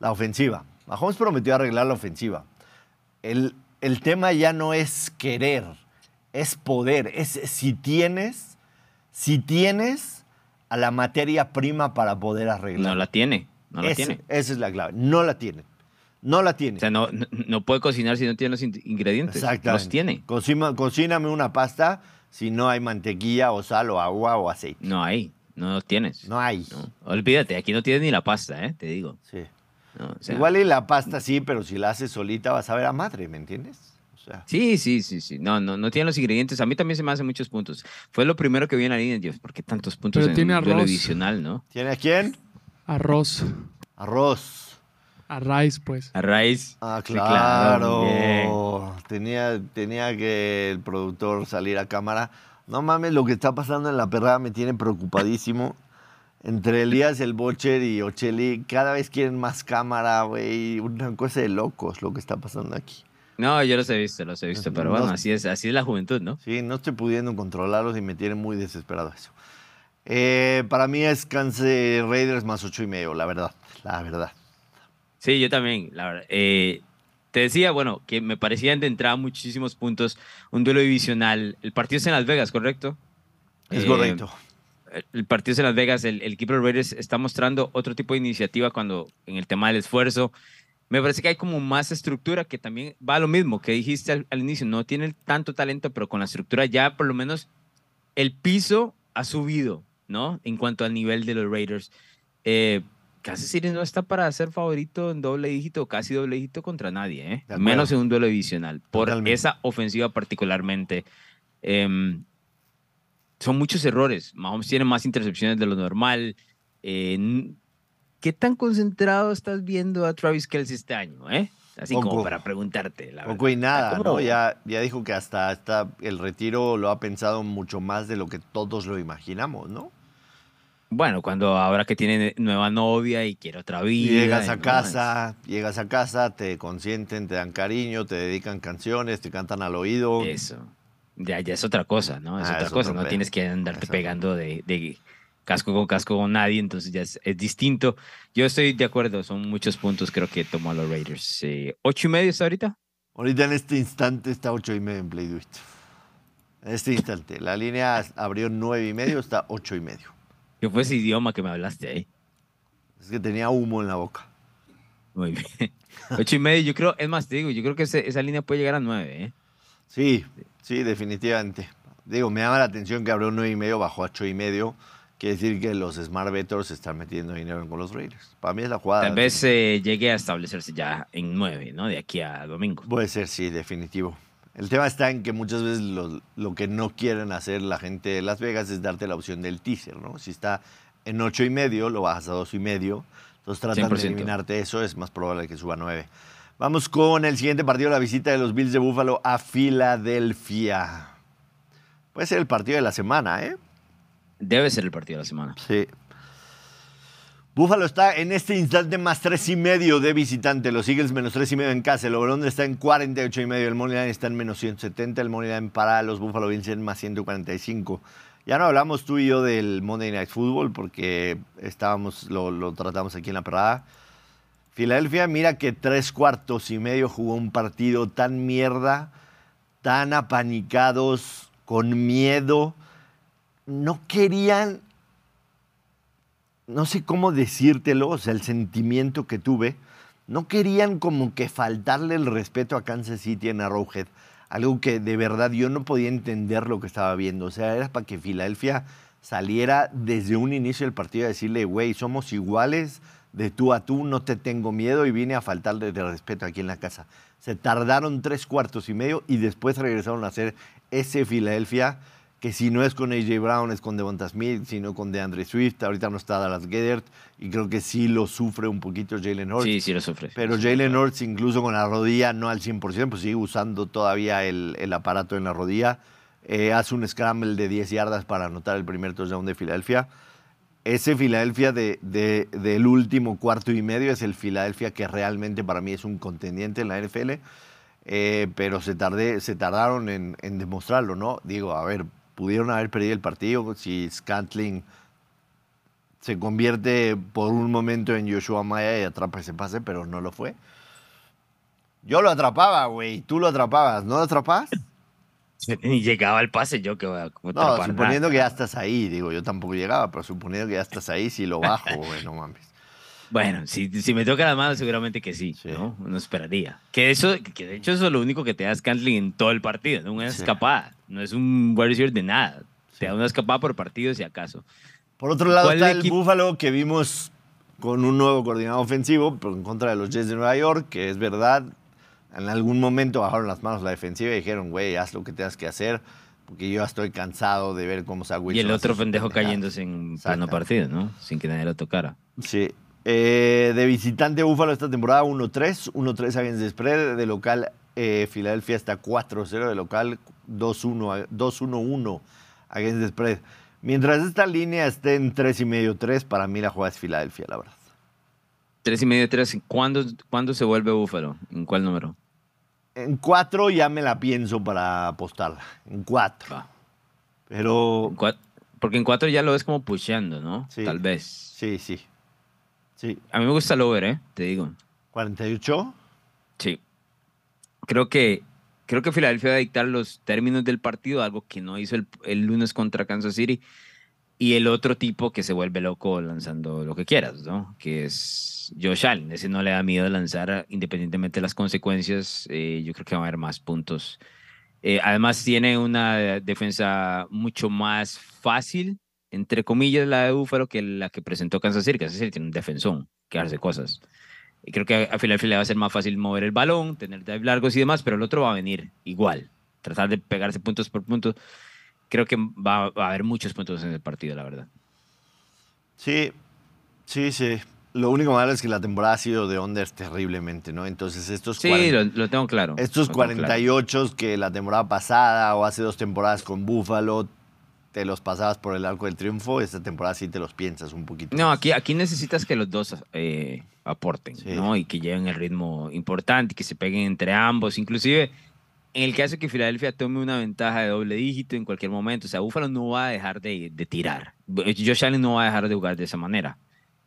La ofensiva. Mahomes prometió arreglar la ofensiva. El, el tema ya no es querer, es poder. Es si tienes, si tienes a la materia prima para poder arreglar. No la tiene. No la tiene. Esa es la clave. No la tiene. No la tiene. O sea, no, no, no puede cocinar si no tiene los in- ingredientes. Exactamente. Los tiene. Cocina- cocíname una pasta si no hay mantequilla o sal o agua o aceite. No hay. No los tienes. No hay. No. Olvídate, aquí no tienes ni la pasta, ¿eh? Te digo. Sí. No, o sea, Igual y la pasta sí, pero si la haces solita vas a ver a madre, ¿me entiendes? Sea, Sí, sí, sí, sí. No, no, no tiene los ingredientes. A mí también se me hacen muchos puntos. Fue lo primero que vi en la línea. Dios, ¿por qué tantos puntos Pero en tiene un duelo arroz. adicional, no? ¿tiene a quién? Arroz. Arroz. A raíz, pues. A raíz. Ah, Sí, claro. bien. tenía, tenía que el productor salir a cámara. No mames, lo que está pasando en la perrada me tiene preocupadísimo. Entre Elías, el Bocher y Ocheli, cada vez quieren más cámara, güey. Una cosa de locos lo que está pasando aquí. No, yo los he visto, los he visto. Pero No- bueno, así es, así es la juventud, ¿no? Sí, no estoy pudiendo controlarlos y me tiene muy desesperado eso. Eh, para mí es Kansas Raiders más ocho y medio, la verdad. La verdad. Sí, yo también, la verdad. Eh, te decía, bueno, que me parecían de entrada muchísimos puntos. Un duelo divisional. El partido es en Las Vegas, ¿correcto? Es Eh, correcto. el partido es en Las Vegas, el, el equipo de Raiders está mostrando otro tipo de iniciativa cuando en el tema del esfuerzo. Me parece que hay como más estructura que también va a lo mismo que dijiste al, al inicio. No tiene tanto talento, pero con la estructura ya por lo menos el piso ha subido, ¿no? En cuanto al nivel de los Raiders. Eh, Kansas City no está para ser favorito en doble dígito, casi doble dígito contra nadie, ¿eh? Menos en un duelo divisional. Por Totalmente. esa ofensiva particularmente. Em, son muchos errores. Mahomes tiene más intercepciones de lo normal. Eh, ¿Qué tan concentrado estás viendo a Travis Kelsey este año? Eh? Así como para preguntarte. La Poco y nada, ¿Cómo? ¿no? Ya, ya dijo que hasta, hasta el retiro lo ha pensado mucho más de lo que todos lo imaginamos, ¿no? Bueno, cuando ahora que tiene nueva novia y quiere otra vida. llegas a casa, llegas a casa, te consienten, te dan cariño, te dedican canciones, te cantan al oído. Eso. Ya, ya es otra cosa, ¿no? Es Ah, otra es cosa. No tienes que andarte pegando de, de casco con casco con nadie, entonces ya es, es distinto. Yo estoy de acuerdo, son muchos puntos creo que tomó a los Raiders. Eh, ¿Ocho y medio está ahorita? Ahorita en este instante está ocho y medio en Play Do It. En este instante. La línea abrió nueve y medio, está ocho y medio. ¿Qué fue ese idioma que me hablaste ahí? Es que tenía humo en la boca. Muy bien. Ocho y medio, yo creo, es más, te digo, yo creo que ese- esa línea puede llegar a nueve, ¿eh? Sí, sí, definitivamente. Digo, me llama la atención que abrió nueve y medio, bajó a ocho y medio. Quiere decir que los Smart Bettors están metiendo dinero con los Raiders. Para mí es la jugada. Tal vez eh, llegue a establecerse ya en nueve, ¿no? De aquí a domingo. Puede ser, sí, definitivo. El tema está en que muchas veces lo, lo que no quieren hacer la gente de Las Vegas es darte la opción del teaser, ¿no? Si está en ocho y medio, lo bajas a dos y medio. Entonces tratan 100%. de eliminarte eso, es más probable que suba a nueve. Vamos con el siguiente partido, la visita de los Bills de Buffalo a Filadelfia. Puede ser el partido de la semana, ¿eh? Debe ser el partido de la semana. Sí. Búfalo está en este instante más tres y medio de visitante. Los Eagles menos tres y medio en casa. El over está en 48 y medio. El money line está en menos 170. El money line para los Buffalo Bills en más 145. Ya no hablamos tú y yo del Monday Night Football porque estábamos, lo, lo tratamos aquí en la parada. Filadelfia, mira que tres cuartos y medio jugó un partido tan mierda, tan apanicados, con miedo. No querían no sé cómo decírtelo, o sea, el sentimiento que tuve, no querían como que faltarle el respeto a Kansas City en Arrowhead, algo que de verdad yo no podía entender lo que estaba viendo, o sea, era para que Filadelfia saliera desde un inicio del partido a decirle, güey, somos iguales, de tú a tú, no te tengo miedo y vine a faltarle de respeto aquí en la casa. Se tardaron tres cuartos y medio y después regresaron a hacer ese Filadelfia que si no es con AJ Brown es con Devonta Smith, sino con DeAndre Swift. Ahorita no está Dallas Gedert y creo que sí lo sufre un poquito Jalen Hurts. Sí, sí lo sufre. Pero Jalen Hurts, incluso con la rodilla, no al 100%, pues sigue usando todavía el, el aparato en la rodilla. Eh, hace un scramble de 10 yardas para anotar el primer touchdown de Filadelfia. Ese Filadelfia de, de- del último cuarto y medio es el Filadelfia que realmente para mí es un contendiente en la NFL. Eh, pero se, tardé, se tardaron en, en demostrarlo, ¿no? Digo, a ver, pudieron haber perdido el partido si Scantling se convierte por un momento en Joshua Maya y atrapa ese pase, pero no lo fue. Yo lo atrapaba, güey. Tú lo atrapabas. ¿No lo atrapabas? Ni llegaba el pase yo que voy a No, suponiendo nada. que ya estás ahí. Digo, yo tampoco llegaba, pero suponiendo que ya estás ahí, si lo bajo, güey, no mames. Bueno, si, si me toca las manos, seguramente que sí, Sí. ¿no? Uno esperaría. Que eso, que de hecho eso es lo único que te da Scantling en todo el partido, ¿no? Una Sí. escapada. No es un wide receiver de nada. Sí. Te da una escapada por partido si acaso. Por otro lado ¿Cuál está el? Búfalo que vimos con un nuevo coordinador ofensivo, pero en contra de los Jets de Nueva York, que es verdad. En algún momento bajaron las manos la defensiva y dijeron, güey, haz lo que tengas que hacer, porque yo ya estoy cansado de ver cómo y Wilson el hace otro pendejo pendejadas". cayéndose en pleno partido, ¿no? Sin que nadie lo tocara. Sí. Eh, de visitante Búfalo esta temporada 1-3, 1-3 against the spread. De local eh, Filadelfia está 4-0, de local 2-1, 2-1-1 against the spread. Mientras esta línea esté en 3,5-3, para mí la jugada es Filadelfia, la verdad. Tres y medio, tres. ¿Cuándo, ¿Cuándo se vuelve Búfalo? ¿En cuál número? En 4 ya me la pienso para apostarla. En 4. Va. Pero Porque en cuatro ya lo ves como pusheando, ¿no? Sí. Tal vez. sí, sí. Sí. A mí me gusta el over, ¿eh? Te digo. 48. Sí. Creo que, creo que Filadelfia va a dictar los términos del partido, algo que no hizo el, el lunes contra Kansas City. Y el otro tipo que se vuelve loco lanzando lo que quieras, ¿no? Que es Josh Allen. Ese no le da miedo lanzar independientemente de las consecuencias. Eh, yo creo que va a haber más puntos. Eh, además, tiene una defensa mucho más fácil, entre comillas, la de Búfalo, que la que presentó Kansas City. Kansas City tiene un defensón que hace cosas. Y creo que a Philadelphia le va a ser más fácil mover el balón, tener drive largos y demás, pero el otro va a venir igual. Tratar de pegarse puntos por puntos. Creo que va, va a haber muchos puntos en el partido, la verdad. Sí, sí, sí. Lo único malo es que la temporada ha sido de unders terriblemente, ¿no? Entonces estos, Sí, 40 lo, lo tengo claro. estos lo tengo claro. 48 que la temporada pasada o hace dos temporadas con Buffalo te los pasabas por el arco del triunfo, esta temporada sí te los piensas un poquito. No, más. aquí, aquí necesitas que los dos eh, aporten, Sí. ¿no? Y que lleven el ritmo importante, que se peguen entre ambos. Inclusive, en el caso que Filadelfia tome una ventaja de doble dígito en cualquier momento, o sea, Búfalo no va a dejar de, de tirar. Josh Allen no va a dejar de jugar de esa manera.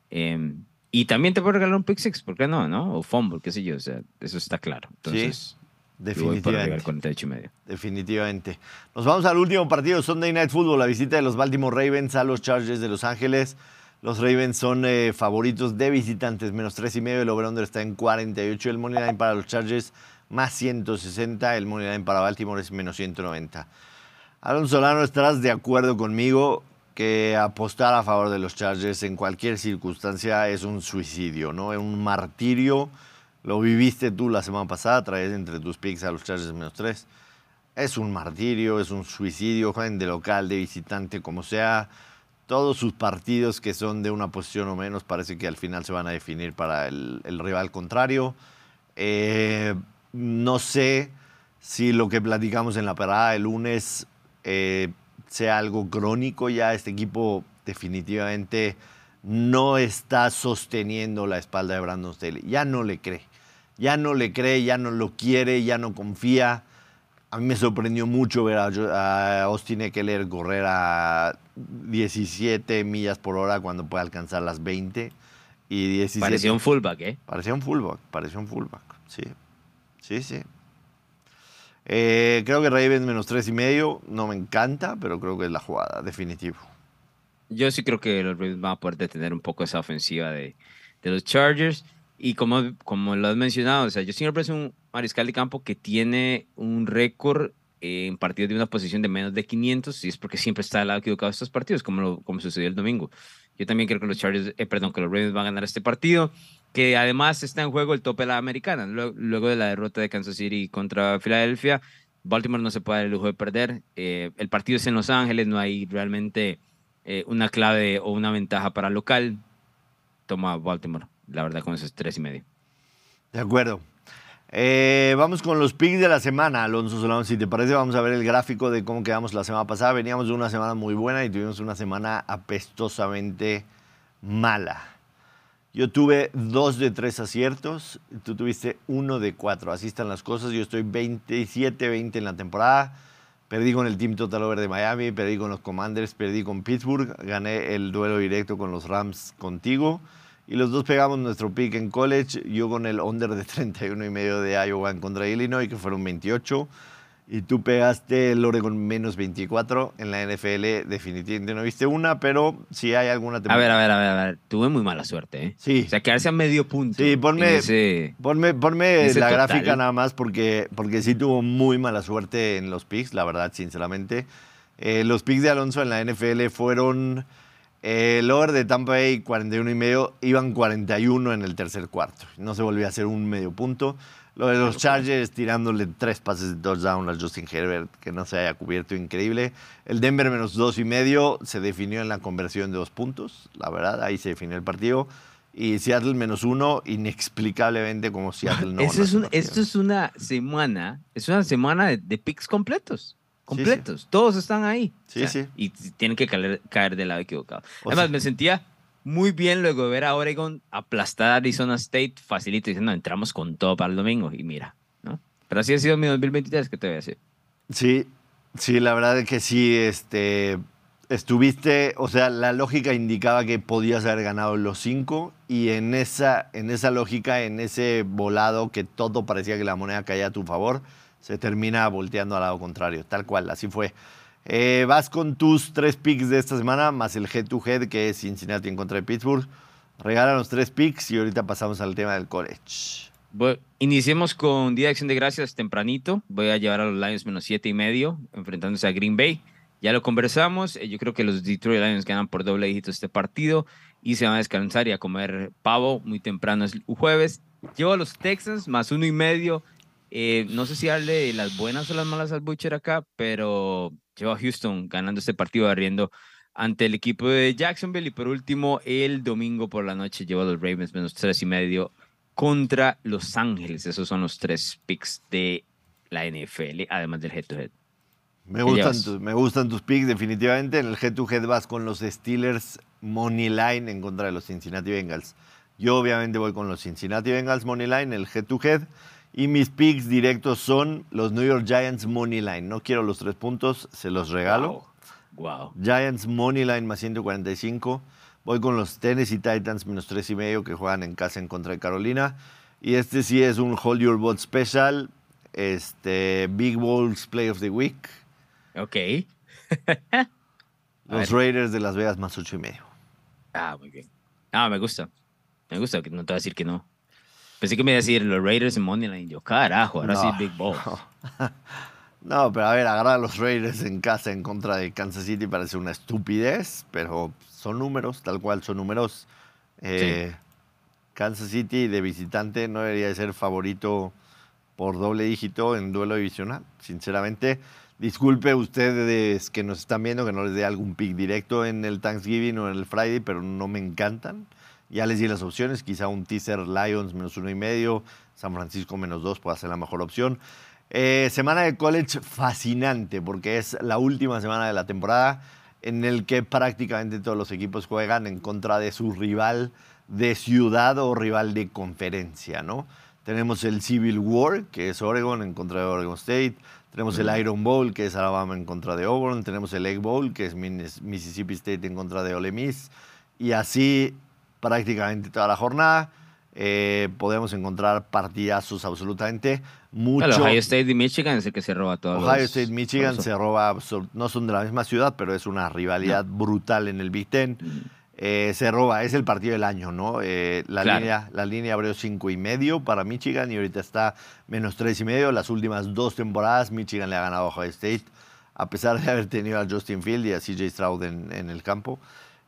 Eh, y también te puede regalar un pick six, ¿por qué no? no? O fumble, qué sé yo, o sea, eso está claro. Entonces, arriba definitivamente. al 48 y medio. Definitivamente. Nos vamos al último partido, Sunday Night Football, la visita de los Baltimore Ravens a los Chargers de Los Ángeles. Los Ravens son eh, favoritos de visitantes, menos 3 y medio. El over-under está en 48. El money line para los Chargers, más 160. El money line para Baltimore es menos 190. Aaron Solano, estarás de acuerdo conmigo que apostar a favor de los Chargers en cualquier circunstancia es un suicidio, ¿no? Es un martirio. Lo viviste tú la semana pasada, traes entre tus picks a los Chargers menos 3. Es un martirio, es un suicidio, jueguen de local, de visitante, como sea. Todos sus partidos que son de una posición o menos parece que al final se van a definir para el, el rival contrario. Eh, no sé si lo que platicamos en la parada el lunes eh, sea algo crónico ya. Este equipo definitivamente no está sosteniendo la espalda de Brandon Staley. Ya no le cree. Ya no le cree, ya no lo quiere, ya no confía. A mí me sorprendió mucho ver a, Austin Eckler correr a 17 millas por hora cuando puede alcanzar las 20. Y 17. Parecía un fullback, ¿eh? Parecía un fullback, parecía un fullback. Sí, sí, sí. Eh, creo que Ravens menos tres y medio. No me encanta, pero creo que es la jugada, definitivo. Yo sí creo que los Ravens van a poder detener un poco esa ofensiva de, de los Chargers. Y como, como lo has mencionado, o sea, yo siempre parece un mariscal de campo que tiene un récord eh, en partidos de una posición de menos de 500 y es porque siempre está al lado equivocado de estos partidos, como, lo- como sucedió el domingo. Yo también creo que los Chargers, eh, perdón, que los Ravens van a ganar este partido, que además está en juego el tope de la americana. Luego, de la derrota de Kansas City contra Filadelfia, Baltimore no se puede dar el lujo de perder. Eh, el partido es en Los Ángeles, no hay realmente eh, una clave o una ventaja para local. Toma Baltimore, la verdad, con esos tres y medio. De acuerdo. Eh, vamos con los picks de la semana, Alonso Solano. Si te parece, vamos a ver el gráfico de cómo quedamos la semana pasada. Veníamos de una semana muy buena y tuvimos una semana apestosamente mala. Yo tuve dos de tres aciertos, tú tuviste uno de cuatro. Así están las cosas. Yo estoy 27-20 en la temporada. Perdí con el Team Total Over de Miami, perdí con los Commanders, perdí con Pittsburgh, gané el duelo directo con los Rams contigo. Y los dos pegamos nuestro pick en college. Yo con el under de 31 y medio de Iowa contra Illinois, que fueron 28. Y tú pegaste el Oregon menos 24 en la NFL. Definitivamente no viste una, pero si hay alguna... A ver, a ver, a ver, a ver. Tuve muy mala suerte, ¿eh? Sí. O sea, quedarse a medio punto. Sí, ponme, ponme, la gráfica nada más porque, porque sí tuvo muy mala suerte en los picks, la verdad, sinceramente. Eh, los picks de Alonso en la NFL fueron... El over de Tampa Bay 41 y medio, iban 41 en el tercer cuarto. No se volvió a hacer un medio punto. Lo de los Chargers tirándole tres pases de touchdown a Justin Herbert, que no se haya cubierto, increíble. El Denver menos dos y medio se definió en la conversión de dos puntos, la verdad, ahí se definió el partido. Y Seattle menos uno, inexplicablemente como Seattle no. Eso es esto es una semana, es una semana de, de picks completos completos. Todos están ahí. Sí, sí. Y tienen que caer, del lado equivocado. Además, me sentía muy bien luego de ver a Oregon aplastar a Arizona State facilito diciendo, entramos con todo para el domingo. Y mira, ¿no? Pero así ha sido mi 2023, ¿qué te voy a decir? Sí, sí, la verdad es que sí, este, estuviste, o sea, la lógica indicaba que podías haber ganado los cinco y en esa, en esa lógica, en ese volado que todo parecía que la moneda caía a tu favor, se termina volteando al lado contrario, tal cual, así fue. Eh, vas con tus tres picks de esta semana, más el head-to-head, que es Cincinnati en contra de Pittsburgh. Regala los tres picks y ahorita pasamos al tema del college. iniciemos con Día de Acción de Gracias tempranito. Voy a llevar a los Lions menos siete y medio, enfrentándose a Green Bay. Ya lo conversamos. Eh, yo creo que los Detroit Lions ganan por doble dígito este partido y se van a descansar y a comer pavo muy temprano el jueves. Llevo a los Texans más uno y medio eh, no sé si darle las buenas o las malas al Butcher acá, pero lleva a Houston ganando este partido arriendo ante el equipo de Jacksonville. Y por último, el domingo por la noche lleva a los Ravens menos tres y medio contra Los Ángeles. Esos son los tres picks de la NFL, además del head-to-head. Me gustan, tus, me gustan tus picks, definitivamente. En el head-to-head vas con los Steelers Money Line en contra de los Cincinnati Bengals. Yo obviamente voy con los Cincinnati Bengals Money Line, el head-to-head. head to head y mis picks directos son los New York Giants Money Line. No quiero los tres puntos, se los regalo. Wow. Giants Money Line más 145. Voy con los Tennessee Titans menos tres y medio que juegan en casa en contra de Carolina. Y este sí es un Hold Your Bot Special. Este, Big Balls Play of the Week. Ok. los Raiders de Las Vegas más ocho y medio. Ah, muy bien. Ah, me gusta. Me gusta, no te voy a decir que no. Pensé que me iba a decir los Raiders en Moneyline. Yo, carajo, ahora sí Big Balls. No. pero a ver, agarrar a los Raiders en casa en contra de Kansas City parece una estupidez, pero son números, tal cual son números. Eh, Kansas City de visitante no debería ser favorito por doble dígito en duelo divisional, sinceramente. Disculpe ustedes que nos están viendo que no les dé algún pick directo en el Thanksgiving o en el Friday, pero no me encantan. Ya les di las opciones, quizá un teaser Lions menos uno y medio, San Francisco menos dos puede ser la mejor opción. Eh, semana de college fascinante porque es la última semana de la temporada en el que prácticamente todos los equipos juegan en contra de su rival de ciudad o rival de conferencia, ¿no? Tenemos el Civil War, que es Oregon en contra de Oregon State. Tenemos el Iron Bowl, que es Alabama en contra de Auburn. Tenemos el Egg Bowl, que es Mississippi State en contra de Ole Miss. Y así prácticamente toda la jornada. Eh, podemos encontrar partidazos absolutamente mucho. Ohio State y Michigan es el que se roba todo. Ohio State y Michigan se roba, no son de la misma ciudad, pero es una rivalidad brutal en el Big Ten. Mm. Eh, se roba, es el partido del año, ¿no? Eh, la, línea, la línea abrió cinco y medio para Michigan y ahorita está menos tres y medio. Las últimas dos temporadas Michigan le ha ganado a Ohio State, a pesar de haber tenido a Justin Field y a CJ Stroud en, en el campo.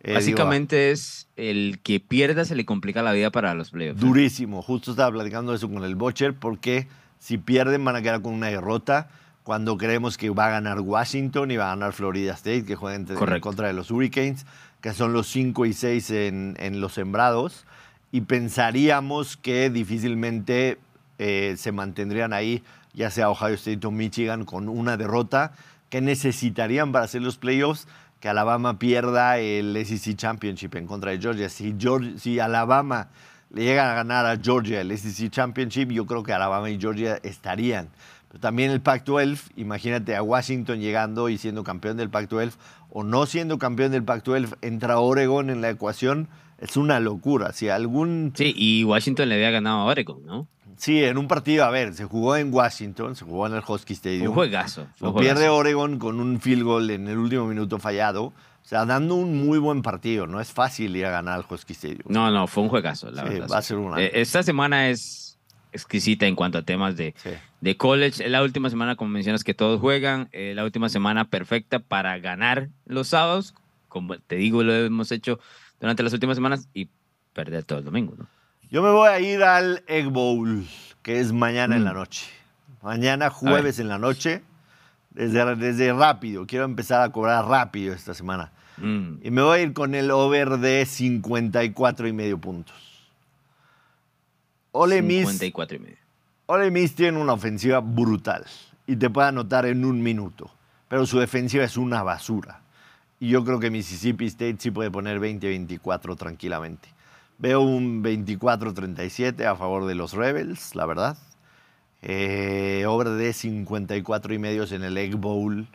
Eh, Básicamente es el que pierda se le complica la vida para los playoffs. Durísimo. Justo estaba platicando eso con el Butcher porque si pierden van a quedar con una derrota cuando creemos que va a ganar Washington y va a ganar Florida State, que juegan en contra de los Hurricanes, que son los 5 y 6 en, en los sembrados. Y pensaríamos que difícilmente eh, se mantendrían ahí, ya sea Ohio State o Michigan, con una derrota que necesitarían para hacer los playoffs que Alabama pierda el SEC Championship en contra de Georgia. Si, Georgia, si Alabama le llega a ganar a Georgia el SEC Championship, yo creo que Alabama y Georgia estarían. Pero también el Pac-12, imagínate a Washington llegando y siendo campeón del Pac-12 o no siendo campeón del Pac-12, entra Oregon en la ecuación, es una locura. Si algún... Sí, y Washington le había ganado a Oregon, ¿no? Sí, en un partido, a ver, se jugó en Washington, se jugó en el Husky Stadium. Un juegazo. Lo pierde. Oregon con un field goal en el último minuto fallado. O sea, dando un muy buen partido. No es fácil ir a ganar al Husky Stadium. No, no, fue un juegazo, la Sí, verdad. va a ser una- Eh, Esta semana es exquisita en cuanto a temas de, Sí. de college. La última semana, como mencionas, que todos juegan. eh, la última semana perfecta para ganar los sábados. Como te digo, lo hemos hecho durante las últimas semanas y perder todo el domingo, ¿no? Yo me voy a ir al Egg Bowl, que es mañana en Mm. la noche. Mañana jueves en la noche. Desde, desde rápido. Quiero empezar a cobrar rápido esta semana. Mm. Y me voy a ir con el over de 54 y medio puntos. Ole Miss 54 y medio. Ole Miss tiene una ofensiva brutal y te puede anotar en un minuto, pero su defensiva es una basura. Y yo creo que Mississippi State sí puede poner 20-24 tranquilamente. Veo un 24-37 a favor de los Rebels, la verdad. Eh, obra de 54 y medios en el Egg Bowl,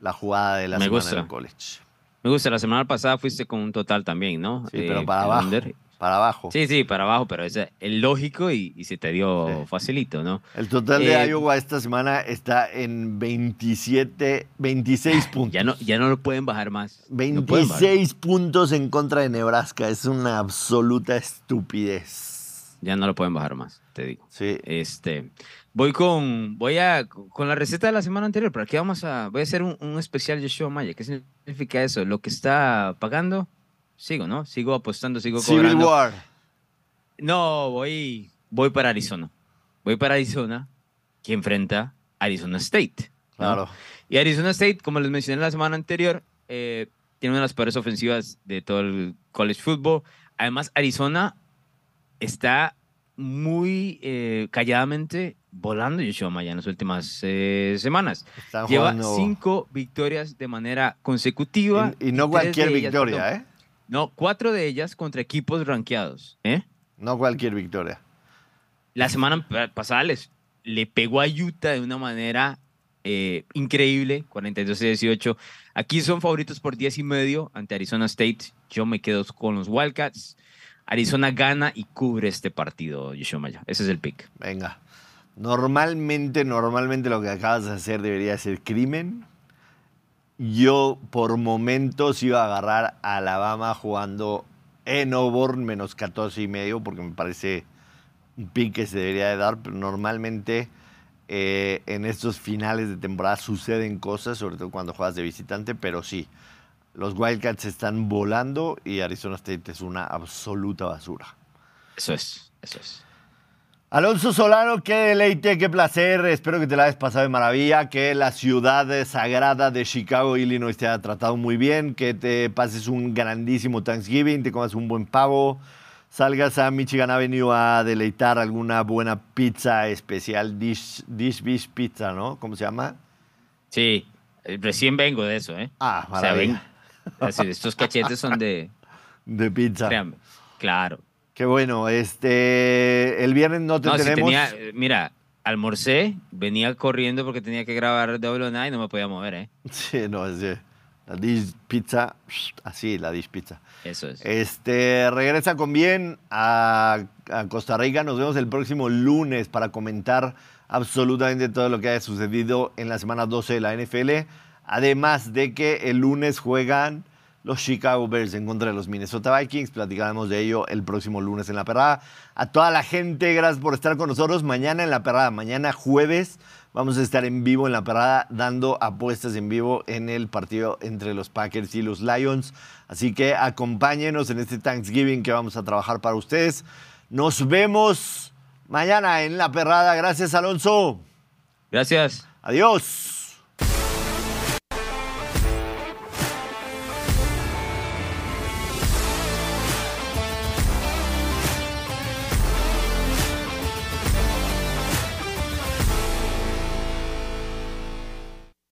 la jugada de la Me semana gusta. del college. Me gusta, la semana pasada fuiste con un total también, ¿no? Sí, Eh, pero para el abajo. under. Para abajo. Sí, sí, para abajo, pero es el lógico y, y se te dio Sí. facilito, ¿no? El total de Eh, Iowa esta semana está en 27, 26 puntos. Ya no, ya no lo pueden bajar más. No pueden bajar. 26 puntos en contra de Nebraska. Es una absoluta estupidez. Ya no lo pueden bajar más, te digo. Sí. Este, voy con, voy a, con la receta de la semana anterior, pero aquí vamos a, voy a hacer un, un especial Yoshua Maya. ¿Qué significa eso? Lo que está pagando, sigo, ¿no? Sigo apostando, sigo Civil cobrando. War. No, voy, voy para Arizona. Voy para Arizona, que enfrenta Arizona State. ¿no? Claro. Y Arizona State, como les mencioné la semana anterior, eh, tiene una de las peores ofensivas de todo el college football. Además, Arizona está muy eh, calladamente volando Yoshua Maya en las últimas eh, semanas. Lleva jugando- cinco victorias de manera consecutiva. Y, y no cualquier victoria, ¿eh? No, cuatro de ellas contra equipos rankeados. ¿eh? No cualquier victoria. La semana pa- pasada les, le pegó a Utah de una manera eh, increíble, 42-18. Aquí son favoritos por 10 y medio ante Arizona State. Yo me quedo con los Wildcats. Arizona gana y cubre este partido, Yoshua Maya. Ese es el pick. Venga. Normalmente, normalmente lo que acabas de hacer debería ser crimen. Yo por momentos iba a agarrar a Alabama jugando en Auburn menos 14 y medio porque me parece un pick que se debería de dar, pero normalmente eh, en estos finales de temporada suceden cosas, sobre todo cuando juegas de visitante, pero sí, los Wildcats están volando y Arizona State es una absoluta basura. Eso es, eso es. Alonso Solano, qué deleite, qué placer. Espero que te la hayas pasado de maravilla, que la ciudad sagrada de Chicago, Illinois, te haya tratado muy bien, que te pases un grandísimo Thanksgiving, te comas un buen pavo, salgas a Michigan Avenue a deleitar alguna buena pizza especial, Dish, Dish Pizza, ¿no? ¿Cómo se llama? Sí, eh, recién vengo de eso, ¿eh? Ah, O sea, ven, maravilla. es decir, estos cachetes son de... De pizza. Claro. Qué bueno. Este, el viernes no te No, si tenemos. tenía, mira, almorcé, venía corriendo porque tenía que grabar Nine y no me podía mover, ¿eh? Sí, no, es de- la Dish Pizza, así, la Dish Pizza. Eso es. Este, regresa con bien a, a Costa Rica. Nos vemos el próximo lunes para comentar absolutamente todo lo que haya sucedido en la semana 12 de la NFL. Además de que el lunes juegan los Chicago Bears en contra de los Minnesota Vikings. Platicaremos de ello el próximo lunes en la perrada. A toda la gente, gracias por estar con nosotros. Mañana en la perrada, mañana jueves, vamos a estar en vivo en la perrada dando apuestas en vivo en el partido entre los Packers y los Lions. Así que acompáñenos en este Thanksgiving que vamos a trabajar para ustedes. Nos vemos mañana en la perrada. Gracias, Alonso. Gracias. Adiós.